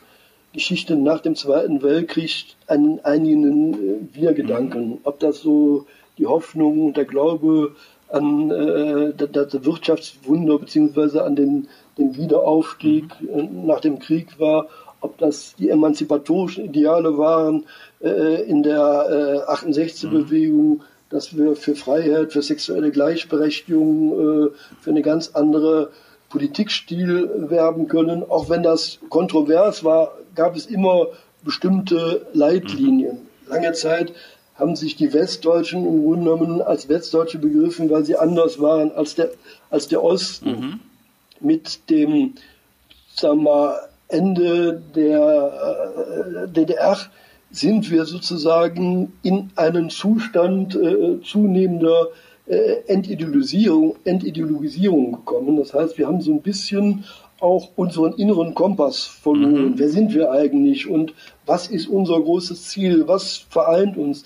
Geschichte nach dem Zweiten Weltkrieg einen einigen äh, Wir-Gedanken. Mhm. Ob das so die Hoffnung und der Glaube an äh, das Wirtschaftswunder beziehungsweise an den, den Wiederaufstieg äh, nach dem Krieg war, ob das die emanzipatorischen Ideale waren äh, in der äh, 68-Bewegung, dass wir für Freiheit, für sexuelle Gleichberechtigung, äh, für eine ganz andere Politikstil werben können. Auch wenn das kontrovers war, gab es immer bestimmte Leitlinien. Lange Zeit haben sich die Westdeutschen im Grunde genommen als Westdeutsche begriffen, weil sie anders waren als der, als der Osten. Mhm. Mit dem sagen wir, Ende der äh, DDR sind wir sozusagen in einen Zustand äh, zunehmender äh, Entideologisierung, Entideologisierung gekommen. Das heißt, wir haben so ein bisschen auch unseren inneren Kompass verloren. Mhm. Wer sind wir eigentlich und was ist unser großes Ziel? Was vereint uns?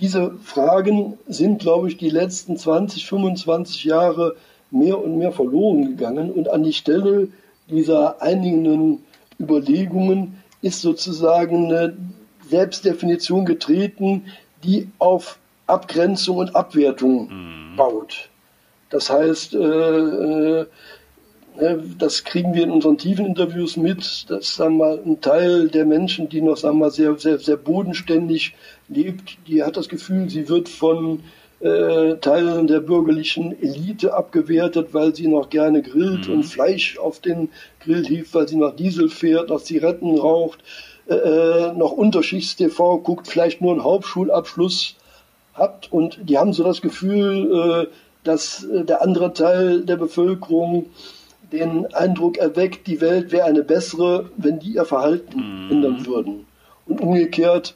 Diese Fragen sind, glaube ich, die letzten 20, 25 Jahre mehr und mehr verloren gegangen und an die Stelle dieser einigen Überlegungen ist sozusagen eine Selbstdefinition getreten, die auf Abgrenzung und Abwertung mhm. baut. Das heißt, äh, äh, ne, das kriegen wir in unseren tiefen Interviews mit, dass sagen wir, ein Teil der Menschen, die noch sagen wir, sehr, sehr, sehr bodenständig lebt, die hat das Gefühl, sie wird von äh, Teilen der bürgerlichen Elite abgewertet, weil sie noch gerne grillt mhm. und Fleisch auf den Grill hieft, weil sie noch Diesel fährt, noch Zigaretten raucht, äh, äh noch Unterschichts-TV guckt, vielleicht nur einen Hauptschulabschluss hat und die haben so das Gefühl, äh, dass äh, der andere Teil der Bevölkerung den Eindruck erweckt, die Welt wäre eine bessere, wenn die ihr Verhalten mhm. ändern würden. Und umgekehrt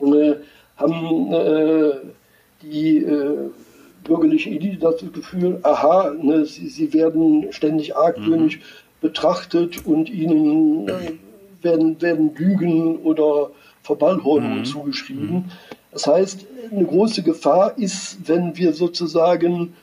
äh, haben äh, die äh, bürgerliche Elite das Gefühl, aha, ne, sie, sie werden ständig argwöhnisch mhm. betrachtet und ihnen äh, werden, werden Lügen oder Verballhornungen mhm. zugeschrieben. Das heißt, eine große Gefahr ist, wenn wir sozusagen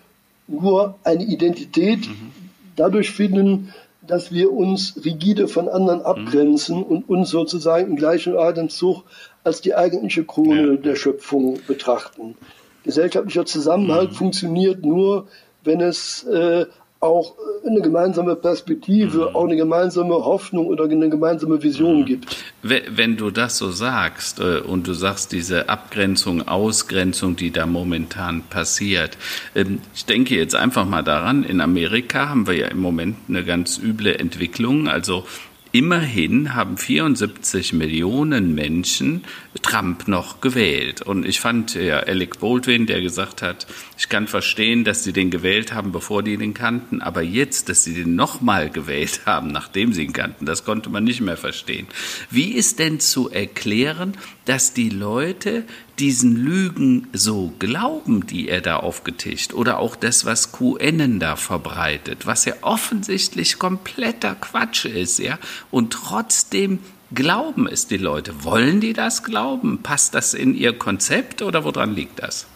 nur eine Identität mhm. dadurch finden, dass wir uns rigide von anderen mhm. abgrenzen mhm. und uns sozusagen im gleichen Atemzug als die eigentliche Krone ja. der Schöpfung betrachten. Gesellschaftlicher Zusammenhalt mhm. funktioniert nur, wenn es äh, auch eine gemeinsame Perspektive, mhm. auch eine gemeinsame Hoffnung oder eine gemeinsame Vision mhm. gibt. Wenn du das so sagst äh, und du sagst diese Abgrenzung, Ausgrenzung, die da momentan passiert, ähm, ich denke jetzt einfach mal daran, in Amerika haben wir ja im Moment eine ganz üble Entwicklung, also Immerhin haben 74 Millionen Menschen Trump noch gewählt. Und ich fand ja Alec Baldwin, der gesagt hat, ich kann verstehen, dass sie den gewählt haben, bevor die den kannten, aber jetzt, dass sie den nochmal gewählt haben, nachdem sie ihn kannten, das konnte man nicht mehr verstehen. Wie ist denn zu erklären, dass die Leute diesen Lügen so glauben, die er da aufgetischt, oder auch das, was QN da verbreitet, was ja offensichtlich kompletter Quatsch ist, ja, und trotzdem glauben es die Leute. Wollen die das glauben? Passt das in ihr Konzept oder woran liegt das?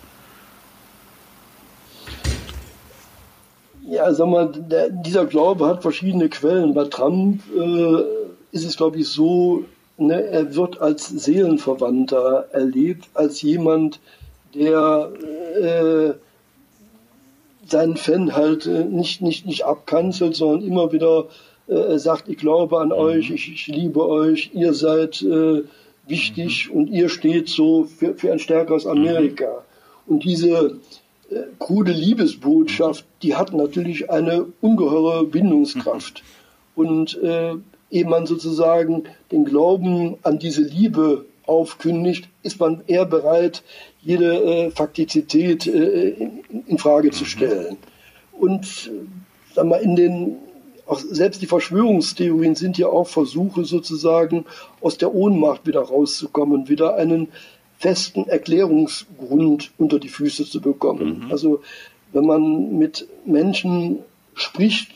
Ja, sag mal, der, dieser Glaube hat verschiedene Quellen. Bei Trump äh, ist es, glaube ich, so, ne, er wird als Seelenverwandter erlebt, als jemand, der äh, seinen Fan halt äh, nicht, nicht, nicht abkanzelt, sondern immer wieder äh, sagt, ich glaube an mhm. euch, ich, ich, liebe euch, ihr seid äh, wichtig mhm. und ihr steht so für, für ein stärkeres Amerika. Mhm. Und diese äh, krude Liebesbotschaft, die hat natürlich eine ungeheure Bindungskraft. Mhm. Und äh, ehe man sozusagen den Glauben an diese Liebe aufkündigt, ist man eher bereit, jede äh, Faktizität äh, in, in, Frage zu mhm. stellen. Und äh, mal, in den auch selbst die Verschwörungstheorien sind ja auch Versuche sozusagen aus der Ohnmacht wieder rauszukommen, wieder einen festen Erklärungsgrund unter die Füße zu bekommen. Mhm. Also wenn man mit Menschen spricht,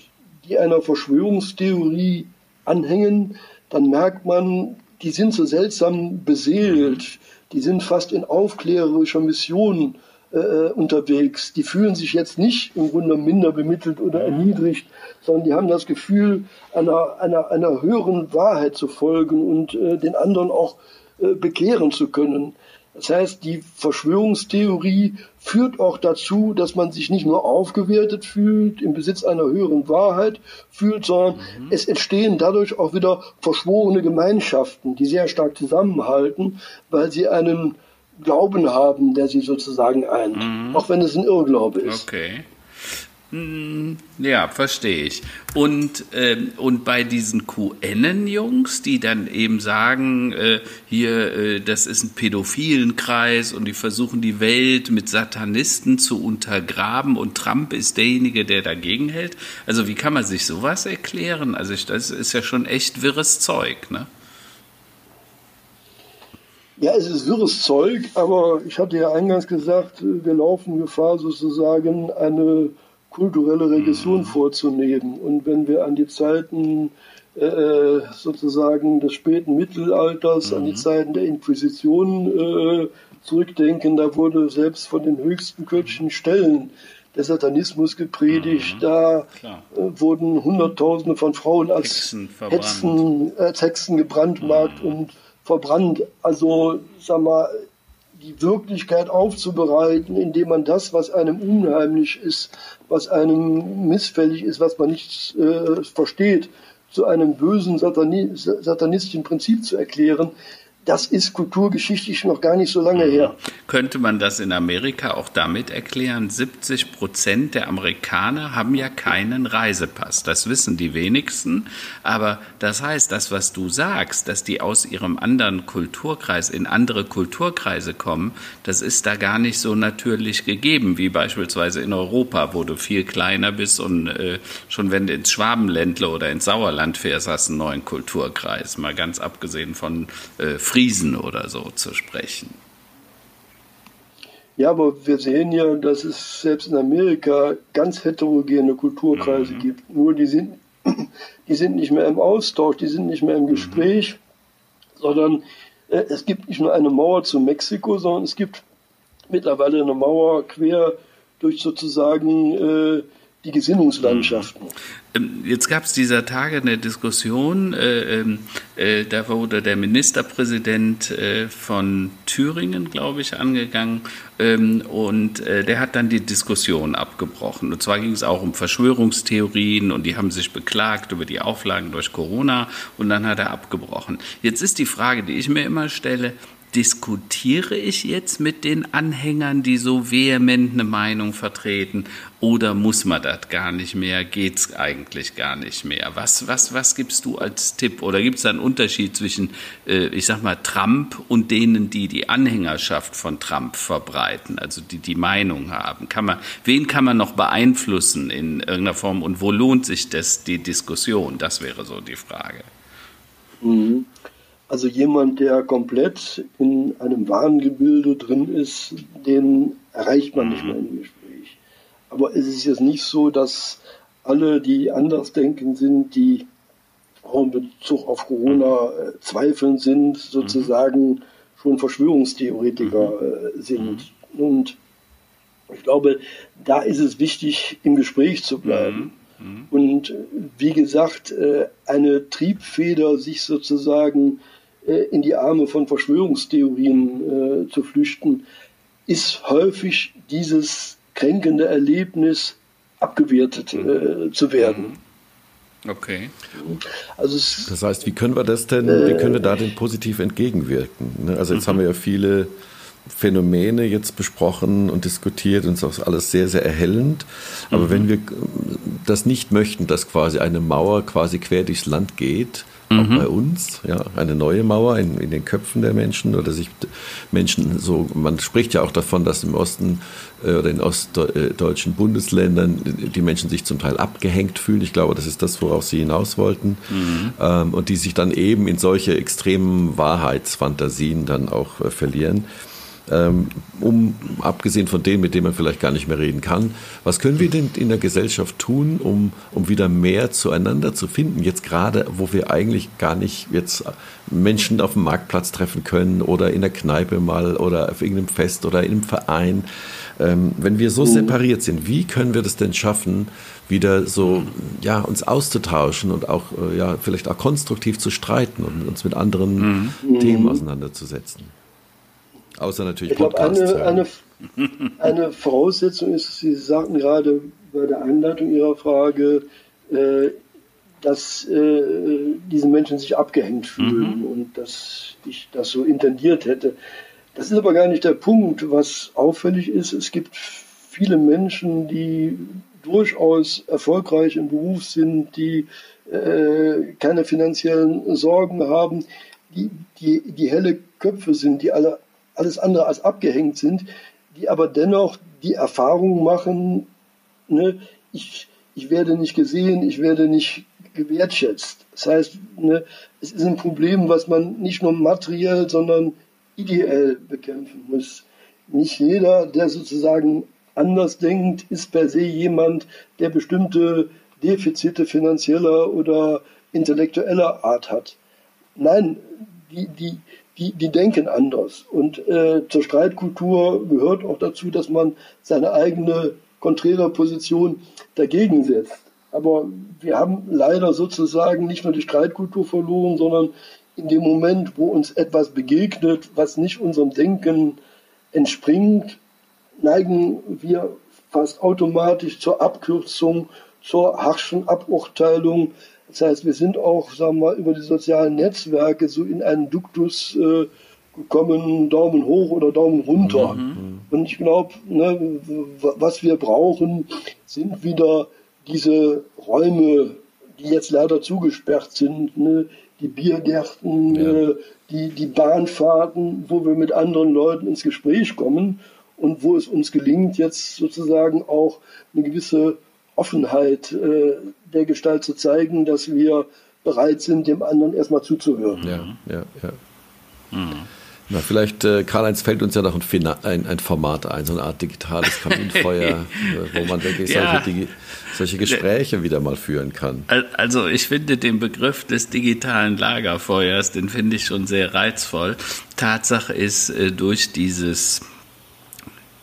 die einer Verschwörungstheorie anhängen, dann merkt man, die sind so seltsam beseelt, die sind fast in aufklärerischer Mission äh, unterwegs. Die fühlen sich jetzt nicht im Grunde minder bemittelt oder erniedrigt, sondern die haben das Gefühl, einer, einer, einer höheren Wahrheit zu folgen und äh, den anderen auch äh, bekehren zu können. Das heißt, die Verschwörungstheorie führt auch dazu, dass man sich nicht nur aufgewertet fühlt, im Besitz einer höheren Wahrheit fühlt, sondern mhm. es entstehen dadurch auch wieder verschworene Gemeinschaften, die sehr stark zusammenhalten, weil sie einen Glauben haben, der sie sozusagen eint, mhm. auch wenn es ein Irrglaube ist. Okay. Hm, ja, verstehe ich. Und, ähm, und bei diesen QN-Jungs, die dann eben sagen, äh, hier, äh, das ist ein pädophilen Kreis und die versuchen die Welt mit Satanisten zu untergraben und Trump ist derjenige, der dagegen hält. Also wie kann man sich sowas erklären? Also ich, das ist ja schon echt wirres Zeug, ne? Ja, es ist wirres Zeug, aber ich hatte ja eingangs gesagt, wir laufen Gefahr sozusagen eine kulturelle Regression mhm. vorzunehmen. Und wenn wir an die Zeiten äh, sozusagen des späten Mittelalters, mhm. an die mhm. Zeiten der Inquisition äh, zurückdenken, da wurde selbst von den höchsten kirchlichen Stellen der Satanismus gepredigt. Mhm. Da äh, wurden Hunderttausende von Frauen als Hexen, Hexen, als Hexen gebrandmarkt mhm. und verbrannt. Also, sag mal, die Wirklichkeit aufzubereiten, indem man das, was einem unheimlich ist, was einem missfällig ist, was man nicht äh, versteht, zu einem bösen Satani satanistischen Prinzip zu erklären, das ist kulturgeschichtlich noch gar nicht so lange her. Könnte man das in Amerika auch damit erklären? 70 Prozent der Amerikaner haben ja keinen Reisepass. Das wissen die wenigsten. Aber das heißt, das, was du sagst, dass die aus ihrem anderen Kulturkreis in andere Kulturkreise kommen, das ist da gar nicht so natürlich gegeben, wie beispielsweise in Europa, wo du viel kleiner bist und äh, schon wenn du ins Schwabenländle oder ins Sauerland fährst, hast du einen neuen Kulturkreis. Mal ganz abgesehen von äh, Friesen oder so zu sprechen. Ja, aber wir sehen ja, dass es selbst in Amerika ganz heterogene Kulturkreise mhm. gibt. Nur die sind, die sind nicht mehr im Austausch, die sind nicht mehr im mhm. Gespräch, mhm. sondern äh, es gibt nicht nur eine Mauer zu Mexiko, sondern es gibt mittlerweile eine Mauer quer durch sozusagen äh, die Gesinnungslandschaften. Ähm, jetzt gab es dieser Tage eine Diskussion, äh, ähm, äh, da wurde der Ministerpräsident äh, von Thüringen, glaube ich, angegangen ähm, und äh, der hat dann die Diskussion abgebrochen. Und zwar ging es auch um Verschwörungstheorien und die haben sich beklagt über die Auflagen durch Corona und dann hat er abgebrochen. Jetzt ist die Frage, die ich mir immer stelle, diskutiere ich jetzt mit den Anhängern, die so vehement eine Meinung vertreten, oder muss man das gar nicht mehr? Geht's eigentlich gar nicht mehr? Was, was, was gibst du als Tipp? Oder gibt es da einen Unterschied zwischen, äh, ich sag mal, Trump und denen, die die Anhängerschaft von Trump verbreiten, also die die Meinung haben? Kann man, wen kann man noch beeinflussen in irgendeiner Form und wo lohnt sich das, die Diskussion? Das wäre so die Frage. Mhm. Also jemand, der komplett in einem Wahngebilde drin ist, den erreicht man nicht mehr im Gespräch. Aber es ist jetzt nicht so, dass alle, die andersdenken sind, die auch in Bezug auf Corona äh, zweifeln sind, sozusagen schon Verschwörungstheoretiker äh, sind. Und ich glaube, da ist es wichtig, im Gespräch zu bleiben. Mhm. Und wie gesagt, äh, eine Triebfeder sich sozusagen äh, in die Arme von Verschwörungstheorien äh, zu flüchten, ist häufig dieses kränkende Erlebnis abgewertet äh, zu werden. Okay. Also das heißt, wie können wir das denn, äh, wie können wir da denn positiv entgegenwirken? Ne? Also jetzt mhm. haben wir ja viele Phänomene jetzt besprochen und diskutiert und es ist auch alles sehr, sehr erhellend. Aber mhm. wenn wir das nicht möchten, dass quasi eine Mauer quasi quer durchs Land geht, auch mhm. bei uns, ja, eine neue Mauer in, in, den Köpfen der Menschen oder sich Menschen so, man spricht ja auch davon, dass im Osten äh, oder in ostdeutschen Bundesländern die Menschen sich zum Teil abgehängt fühlen. Ich glaube, das ist das, worauf Sie hinaus wollten. Mhm. Ähm, und die sich dann eben in solche extremen Wahrheitsfantasien dann auch äh, verlieren. Ähm, um abgesehen von denen, mit denen man vielleicht gar nicht mehr reden kann, was können wir denn in der Gesellschaft tun, um, um wieder mehr zueinander zu finden? Jetzt gerade, wo wir eigentlich gar nicht jetzt Menschen auf dem Marktplatz treffen können oder in der Kneipe mal oder auf irgendeinem Fest oder in einem Verein. Ähm, wenn wir so mhm. separiert sind, wie können wir das denn schaffen, wieder so ja uns auszutauschen und auch äh, ja vielleicht auch konstruktiv zu streiten und uns mit anderen mhm. Themen auseinanderzusetzen? Außer natürlich Ich glaube, eine, eine, eine Voraussetzung ist, Sie sagten gerade bei der Einleitung Ihrer Frage, äh, dass äh, diese Menschen sich abgehängt fühlen mhm. und dass ich das so intendiert hätte. Das ist aber gar nicht der Punkt. Was auffällig ist, es gibt viele Menschen, die durchaus erfolgreich im Beruf sind, die äh, keine finanziellen Sorgen haben, die, die, die helle Köpfe sind, die alle alles andere als abgehängt sind, die aber dennoch die Erfahrung machen, ne, ich, ich werde nicht gesehen, ich werde nicht gewertschätzt. Das heißt, ne, es ist ein Problem, was man nicht nur materiell, sondern ideell bekämpfen muss. Nicht jeder, der sozusagen anders denkt, ist per se jemand, der bestimmte Defizite finanzieller oder intellektueller Art hat. Nein, die, die, die, die denken anders. Und äh, zur Streitkultur gehört auch dazu, dass man seine eigene konträre Position dagegen setzt. Aber wir haben leider sozusagen nicht nur die Streitkultur verloren, sondern in dem Moment, wo uns etwas begegnet, was nicht unserem Denken entspringt, neigen wir fast automatisch zur Abkürzung, zur harschen Aburteilung. Das heißt, wir sind auch, sagen wir mal, über die sozialen Netzwerke so in einen Duktus äh, gekommen, Daumen hoch oder Daumen runter. Mhm. Und ich glaube, ne, was wir brauchen, sind wieder diese Räume, die jetzt leider zugesperrt sind, ne, die Biergärten, ja. äh, die, die Bahnfahrten, wo wir mit anderen Leuten ins Gespräch kommen und wo es uns gelingt, jetzt sozusagen auch eine gewisse Offenheit äh, der Gestalt zu zeigen, dass wir bereit sind, dem anderen erstmal zuzuhören. Ja, ja, ja. Mhm. Na, vielleicht, äh, Karl-Heinz, fällt uns ja noch ein, ein, ein, Format ein, so eine Art digitales Kaminfeuer, wo man wirklich ja. solche, solche, Gespräche wieder mal führen kann. Also ich finde den Begriff des digitalen Lagerfeuers, den finde ich schon sehr reizvoll. Tatsache ist, äh, durch dieses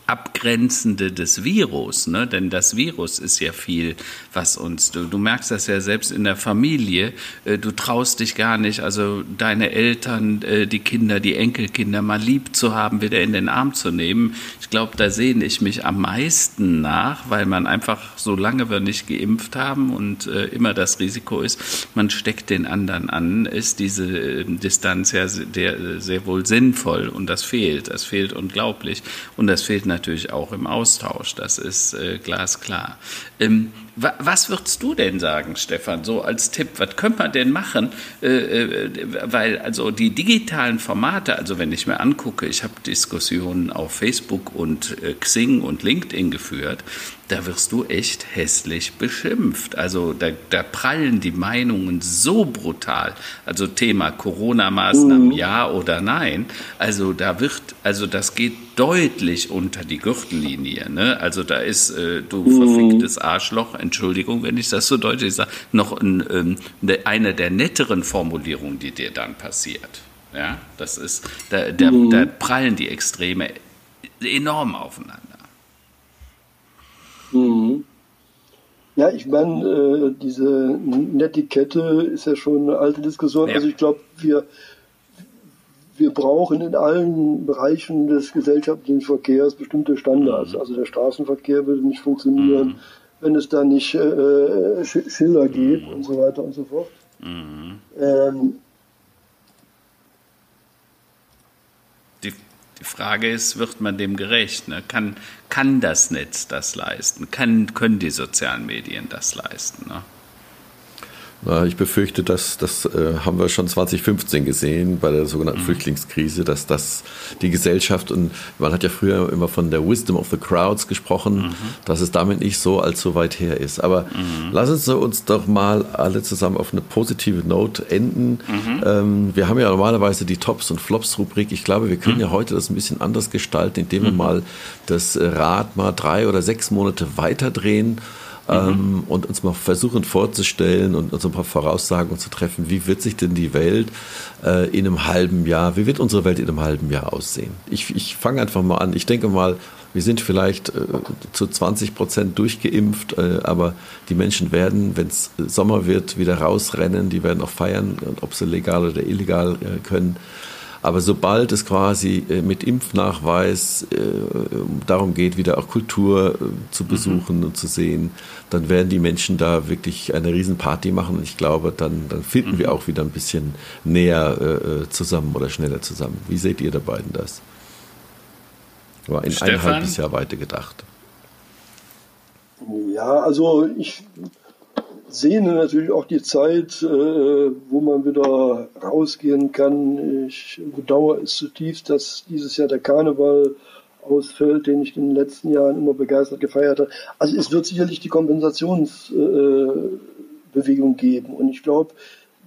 Abgrenzende des Virus, ne? denn das Virus ist ja viel, was uns, du, du merkst das ja selbst in der Familie, äh, du traust dich gar nicht, also deine Eltern, äh, die Kinder, die Enkelkinder mal lieb zu haben, wieder in den Arm zu nehmen. Ich glaube, da sehne ich mich am meisten nach, weil man einfach, solange wir nicht geimpft haben und äh, immer das Risiko ist, man steckt den anderen an, ist diese äh, Distanz ja sehr, sehr wohl sinnvoll und das fehlt, das fehlt unglaublich und das fehlt natürlich natürlich auch im Austausch, das ist äh, glasklar. Ähm, wa was würdest du denn sagen, Stefan, so als Tipp? Was könnte man denn machen? Äh, äh, weil also die digitalen Formate, also wenn ich mir angucke, ich habe Diskussionen auf Facebook und äh, Xing und LinkedIn geführt, da wirst du echt hässlich beschimpft. Also da, da prallen die Meinungen so brutal. Also Thema Corona-Maßnahmen, mhm. ja oder nein. Also da wird, also das geht deutlich unter die Gürtellinie. Ne? Also da ist, äh, du mhm. verficktes Arschloch, Entschuldigung, wenn ich das so deutlich sage, noch ein, ähm, ne, eine der netteren Formulierungen, die dir dann passiert. Ja, das ist, da, da, mhm. da prallen die Extreme enorm aufeinander. Mhm. Ja, ich meine, äh, diese Netiquette ist ja schon eine alte Diskussion. Ja. Also ich glaube, wir, wir brauchen in allen Bereichen des gesellschaftlichen Verkehrs bestimmte Standards. Mhm. Also der Straßenverkehr würde nicht funktionieren, mhm. wenn es da nicht äh, Schilder gibt mhm. und so weiter und so fort. Mhm. Ähm, Die Frage ist, wird man dem gerecht? Ne? Kann, kann das Netz das leisten? Kann, können die sozialen Medien das leisten? Ne? Ich befürchte, dass das äh, haben wir schon 2015 gesehen bei der sogenannten mhm. Flüchtlingskrise, dass das die Gesellschaft und man hat ja früher immer von der Wisdom of the Crowds gesprochen, mhm. dass es damit nicht so allzu weit her ist. Aber mhm. lass uns uns doch mal alle zusammen auf eine positive Note enden. Mhm. Ähm, wir haben ja normalerweise die Tops und Flops Rubrik. Ich glaube, wir können mhm. ja heute das ein bisschen anders gestalten, indem wir mhm. mal das Rad mal drei oder sechs Monate weiterdrehen ähm, und uns mal versuchen vorzustellen und uns ein paar Voraussagen zu treffen, wie wird sich denn die Welt äh, in einem halben Jahr, wie wird unsere Welt in einem halben Jahr aussehen? Ich, ich fange einfach mal an. Ich denke mal, wir sind vielleicht äh, zu 20 Prozent durchgeimpft, äh, aber die Menschen werden, wenn es Sommer wird, wieder rausrennen, die werden auch feiern, ob sie legal oder illegal äh, können. Aber sobald es quasi äh, mit Impfnachweis äh, darum geht, wieder auch Kultur äh, zu mhm. besuchen mhm. und zu sehen, dann werden die Menschen da wirklich eine Riesenparty machen. Und ich glaube, dann, dann finden mhm. wir auch wieder ein bisschen näher äh, zusammen oder schneller zusammen. Wie seht ihr da beiden das? War in Stefan? ein halbes Jahr weiter gedacht. Ja, also ich sehne natürlich auch die Zeit, äh, wo man wieder rausgehen kann. Ich bedauere es zutiefst, dass dieses Jahr der Karneval ausfällt, den ich in den letzten Jahren immer begeistert gefeiert habe. Also es wird sicherlich die Kompensationsbewegung geben. Und ich glaube,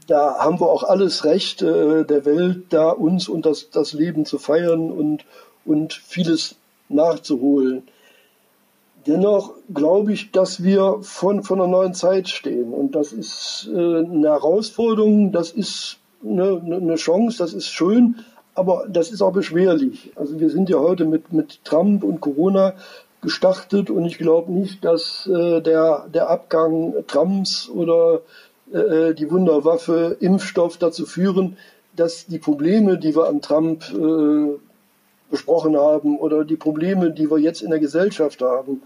da haben wir auch alles Recht äh, der Welt, da uns und das, das Leben zu feiern und, und vieles nachzuholen. Dennoch glaube ich, dass wir von, von einer neuen Zeit stehen. Und das ist äh, eine Herausforderung, das ist eine, eine Chance, das ist schön, aber das ist auch beschwerlich. Also wir sind ja heute mit, mit Trump und Corona gestartet und ich glaube nicht, dass äh, der, der Abgang Trumps oder äh, die Wunderwaffe Impfstoff dazu führen, dass die Probleme, die wir an Trump äh, besprochen haben oder die Probleme, die wir jetzt in der Gesellschaft haben,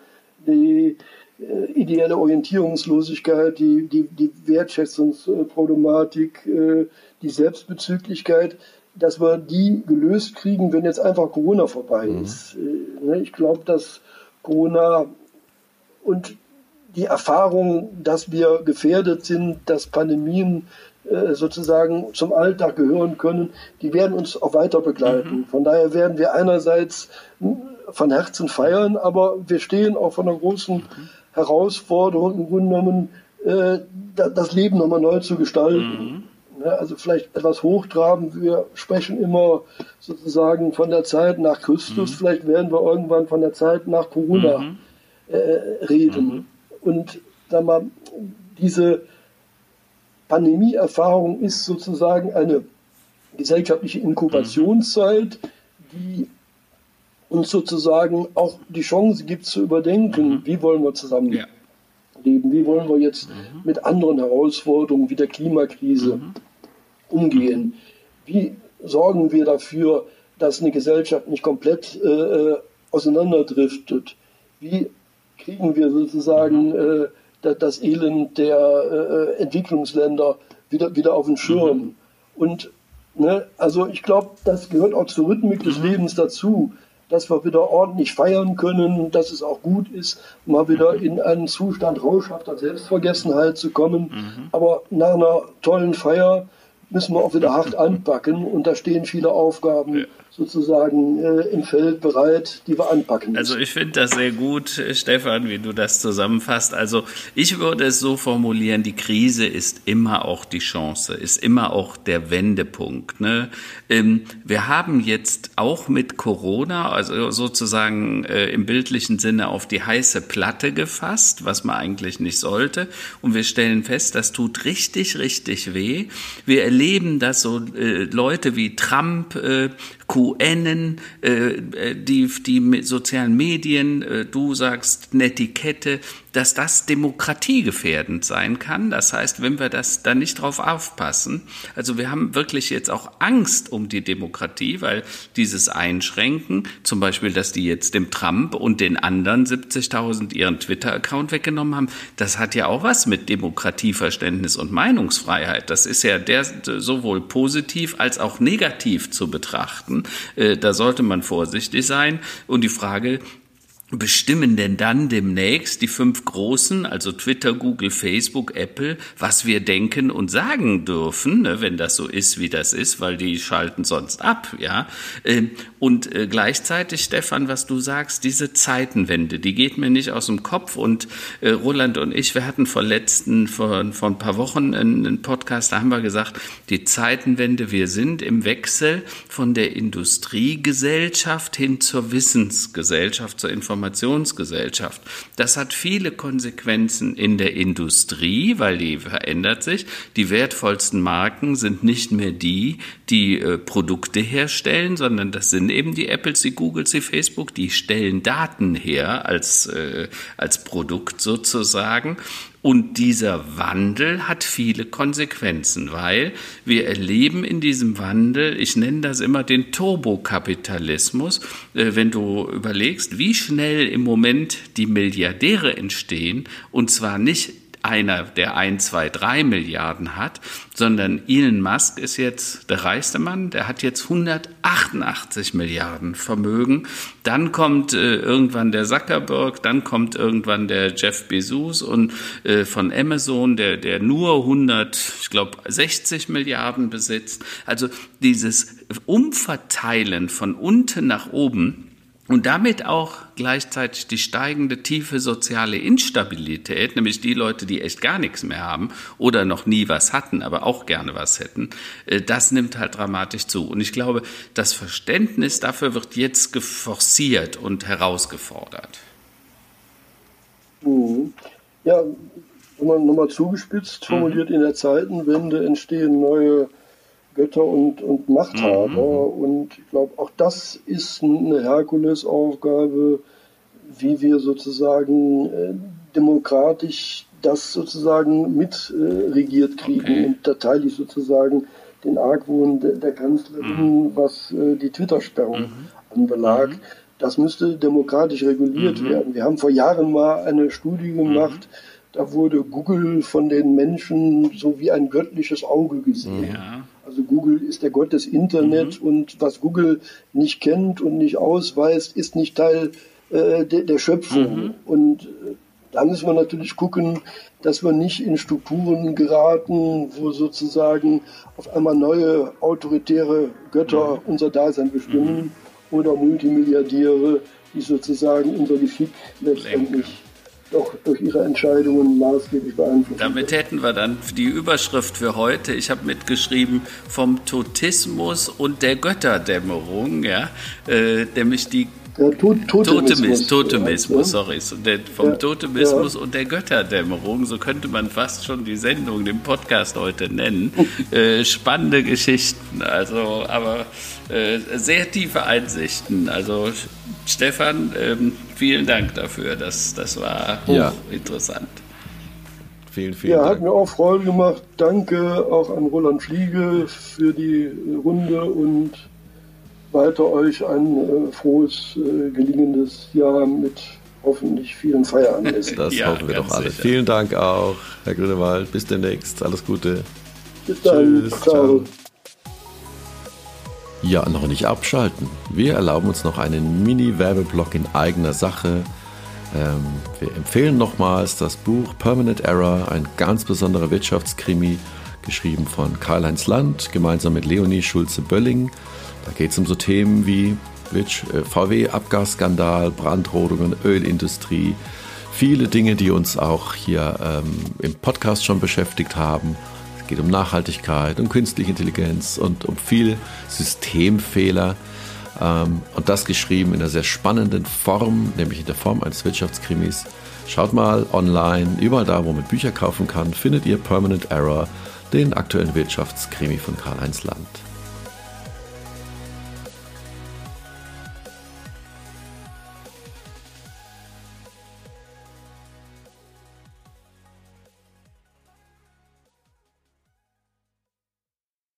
die äh, ideelle Orientierungslosigkeit, die, die, die Wertschätzungsproblematik, äh, die Selbstbezüglichkeit, dass wir die gelöst kriegen, wenn jetzt einfach Corona vorbei mhm. ist. Mhm. Ich glaube, dass Corona und die Erfahrung, dass wir gefährdet sind, dass Pandemien äh, sozusagen zum Alltag gehören können, die werden uns auch weiter begleiten. Mhm. Von daher werden wir einerseits von Herzen feiern, aber wir stehen auch vor einer großen mhm. Herausforderung, im Grunde genommen äh, das Leben nochmal neu zu gestalten. Mhm. also vielleicht etwas hochtrabend. Wir sprechen immer sozusagen von der Zeit nach Christus. Mhm. Vielleicht werden wir irgendwann von der Zeit nach Corona mhm. äh, reden. Mhm. Und sag mal, diese Pandemieerfahrung ist sozusagen eine gesellschaftliche Inkubationszeit, die uns sozusagen auch die Chance gibt zu überdenken, mhm. wie wollen wir zusammen ja. leben, wie wollen wir jetzt mhm. mit anderen Herausforderungen wie der Klimakrise mhm. umgehen, wie sorgen wir dafür, dass eine Gesellschaft nicht komplett äh, äh auseinanderdriftet, wie kriegen wir sozusagen äh, das Elend der äh, Entwicklungsländer wieder, wieder auf den Schirm. Mhm. Und ne, also ich glaube, das gehört auch zur Rhythmik des mhm. Lebens dazu, dass wir wieder ordentlich feiern können, dass es auch gut ist, mal wieder mhm. in einen Zustand rauschhafter Selbstvergessenheit zu kommen. Mhm. Aber nach einer tollen Feier müssen wir auch wieder hart anpacken und da stehen viele Aufgaben ja sozusagen äh, im Feld bereit, die wir anpacken müssen. Also ich finde das sehr gut, Stefan, wie du das zusammenfasst. Also ich würde es so formulieren, die Krise ist immer auch die Chance, ist immer auch der Wendepunkt. Ne? Ähm, wir haben jetzt auch mit Corona, also sozusagen äh, im bildlichen Sinne auf die heiße Platte gefasst, was man eigentlich nicht sollte. Und wir stellen fest, das tut richtig, richtig weh. Wir erleben, dass so äh, Leute wie Trump, QNen, äh, äh, die, die sozialen Medien, äh, du sagst Netiquette, dass das demokratiegefährdend sein kann. Das heißt, wenn wir das da nicht drauf aufpassen, also wir haben wirklich jetzt auch Angst um die Demokratie, weil dieses Einschränken, zum Beispiel, dass die jetzt dem Trump und den anderen 70.000 ihren Twitter-Account weggenommen haben, das hat ja auch was mit Demokratieverständnis und Meinungsfreiheit. Das ist ja der sowohl positiv als auch negativ zu betrachten. Äh, da sollte man vorsichtig sein. Und die Frage, bestimmen denn dann demnächst die fünf Großen, also Twitter, Google, Facebook, Apple, was wir denken und sagen dürfen, ne, wenn das so ist, wie das ist, weil die schalten sonst ab, ja. Ähm, und äh, gleichzeitig, Stefan, was du sagst, diese Zeitenwende, die geht mir nicht aus dem Kopf. Und äh, Roland und ich, wir hatten vor letzten, vor, vor ein paar Wochen einen Podcast, da haben wir gesagt, die Zeitenwende, wir sind im Wechsel von der Industriegesellschaft hin zur Wissensgesellschaft, zur Information Informationsgesellschaft. Das hat viele Konsequenzen in der Industrie, weil die verändert sich. Die wertvollsten Marken sind nicht mehr die, die äh, Produkte herstellen, sondern das sind eben die Apples, die Googles, die Facebook, die stellen Daten her als, äh, als Produkt sozusagen. Und dieser Wandel hat viele Konsequenzen, weil wir erleben in diesem Wandel, ich nenne das immer den Turbokapitalismus, äh, wenn du überlegst, wie schnell im Moment die Milliardäre entstehen, und zwar nicht einer, der ein, zwei, drei Milliarden hat, sondern Elon Musk ist jetzt der reichste Mann, der hat jetzt 188 Milliarden Vermögen. Dann kommt äh, irgendwann der Zuckerberg, dann kommt irgendwann der Jeff Bezos und äh, von Amazon, der, der nur 100, ich glaube, 60 Milliarden besitzt. Also dieses Umverteilen von unten nach oben, und damit auch gleichzeitig die steigende tiefe soziale Instabilität, nämlich die Leute, die echt gar nichts mehr haben oder noch nie was hatten, aber auch gerne was hätten, äh, das nimmt halt dramatisch zu. Und ich glaube, das Verständnis dafür wird jetzt geforciert und herausgefordert. Mhm. Ja, wenn man nochmal zugespitzt formuliert, mhm. in der Zeitenwende entstehen neue Götter und, und Machthaber. Mhm. Und ich glaube, auch das ist eine Herkulesaufgabe, wie wir sozusagen äh, demokratisch das sozusagen mit äh, kriegen. Okay. Und da teile ich sozusagen den Argwohn de, der Kanzlerin, mhm. was äh, die Twitter-Sperrung mhm. anbelangt. Mhm. Das müsste demokratisch reguliert mhm. werden. Wir haben vor Jahren mal eine Studie gemacht, mhm. da wurde Google von den Menschen so wie ein göttliches Auge gesehen. Ja. Also Google ist der Gott des Internet mhm. und was Google nicht kennt und nicht ausweist, ist nicht Teil äh, de, der Schöpfung. Mhm. Und äh, da müssen wir natürlich gucken, dass wir nicht in Strukturen geraten, wo sozusagen auf einmal neue autoritäre Götter mhm. unser Dasein bestimmen mhm. oder Multimilliardäre, die sozusagen unser Geschick letztendlich doch durch ihre Entscheidungen maßgeblich beeinflussen. Damit hätten wir dann die Überschrift für heute. Ich habe mitgeschrieben vom Totismus und der Götterdämmerung, ja, äh, nämlich die ja, Tot Totemismus, Totemismus, sorry, vom ja, Totemismus ja. und der Götterdämmerung, so könnte man fast schon die Sendung, den Podcast heute nennen. äh, spannende Geschichten, also, aber äh, sehr tiefe Einsichten. Also Stefan, ähm, vielen Dank dafür, das, das war hochinteressant. Vielen, vielen ja, Dank. hat mir auch Freude gemacht. Danke auch an Roland Fliege für die Runde und weiter euch ein äh, frohes, äh, gelingendes Jahr mit hoffentlich vielen Feieranlässen. Das ja, hoffen wir doch alle. Sicher. Vielen Dank auch, Herr Grünewald. Bis demnächst. Alles Gute. Bis dann. Tschüss. Ciao. Ciao. Ja, noch nicht abschalten. Wir erlauben uns noch einen Mini-Werbeblock in eigener Sache. Ähm, wir empfehlen nochmals das Buch Permanent Error, ein ganz besonderer Wirtschaftskrimi, geschrieben von Karl-Heinz Land, gemeinsam mit Leonie Schulze-Bölling. Da geht es um so Themen wie äh, VW-Abgasskandal, Brandrodungen, Ölindustrie, viele Dinge, die uns auch hier ähm, im Podcast schon beschäftigt haben. Es geht um Nachhaltigkeit, um künstliche Intelligenz und um viele Systemfehler. Ähm, und das geschrieben in einer sehr spannenden Form, nämlich in der Form eines Wirtschaftskrimis. Schaut mal online, überall da, wo man Bücher kaufen kann, findet ihr Permanent Error, den aktuellen Wirtschaftskrimi von Karl-Heinz Land.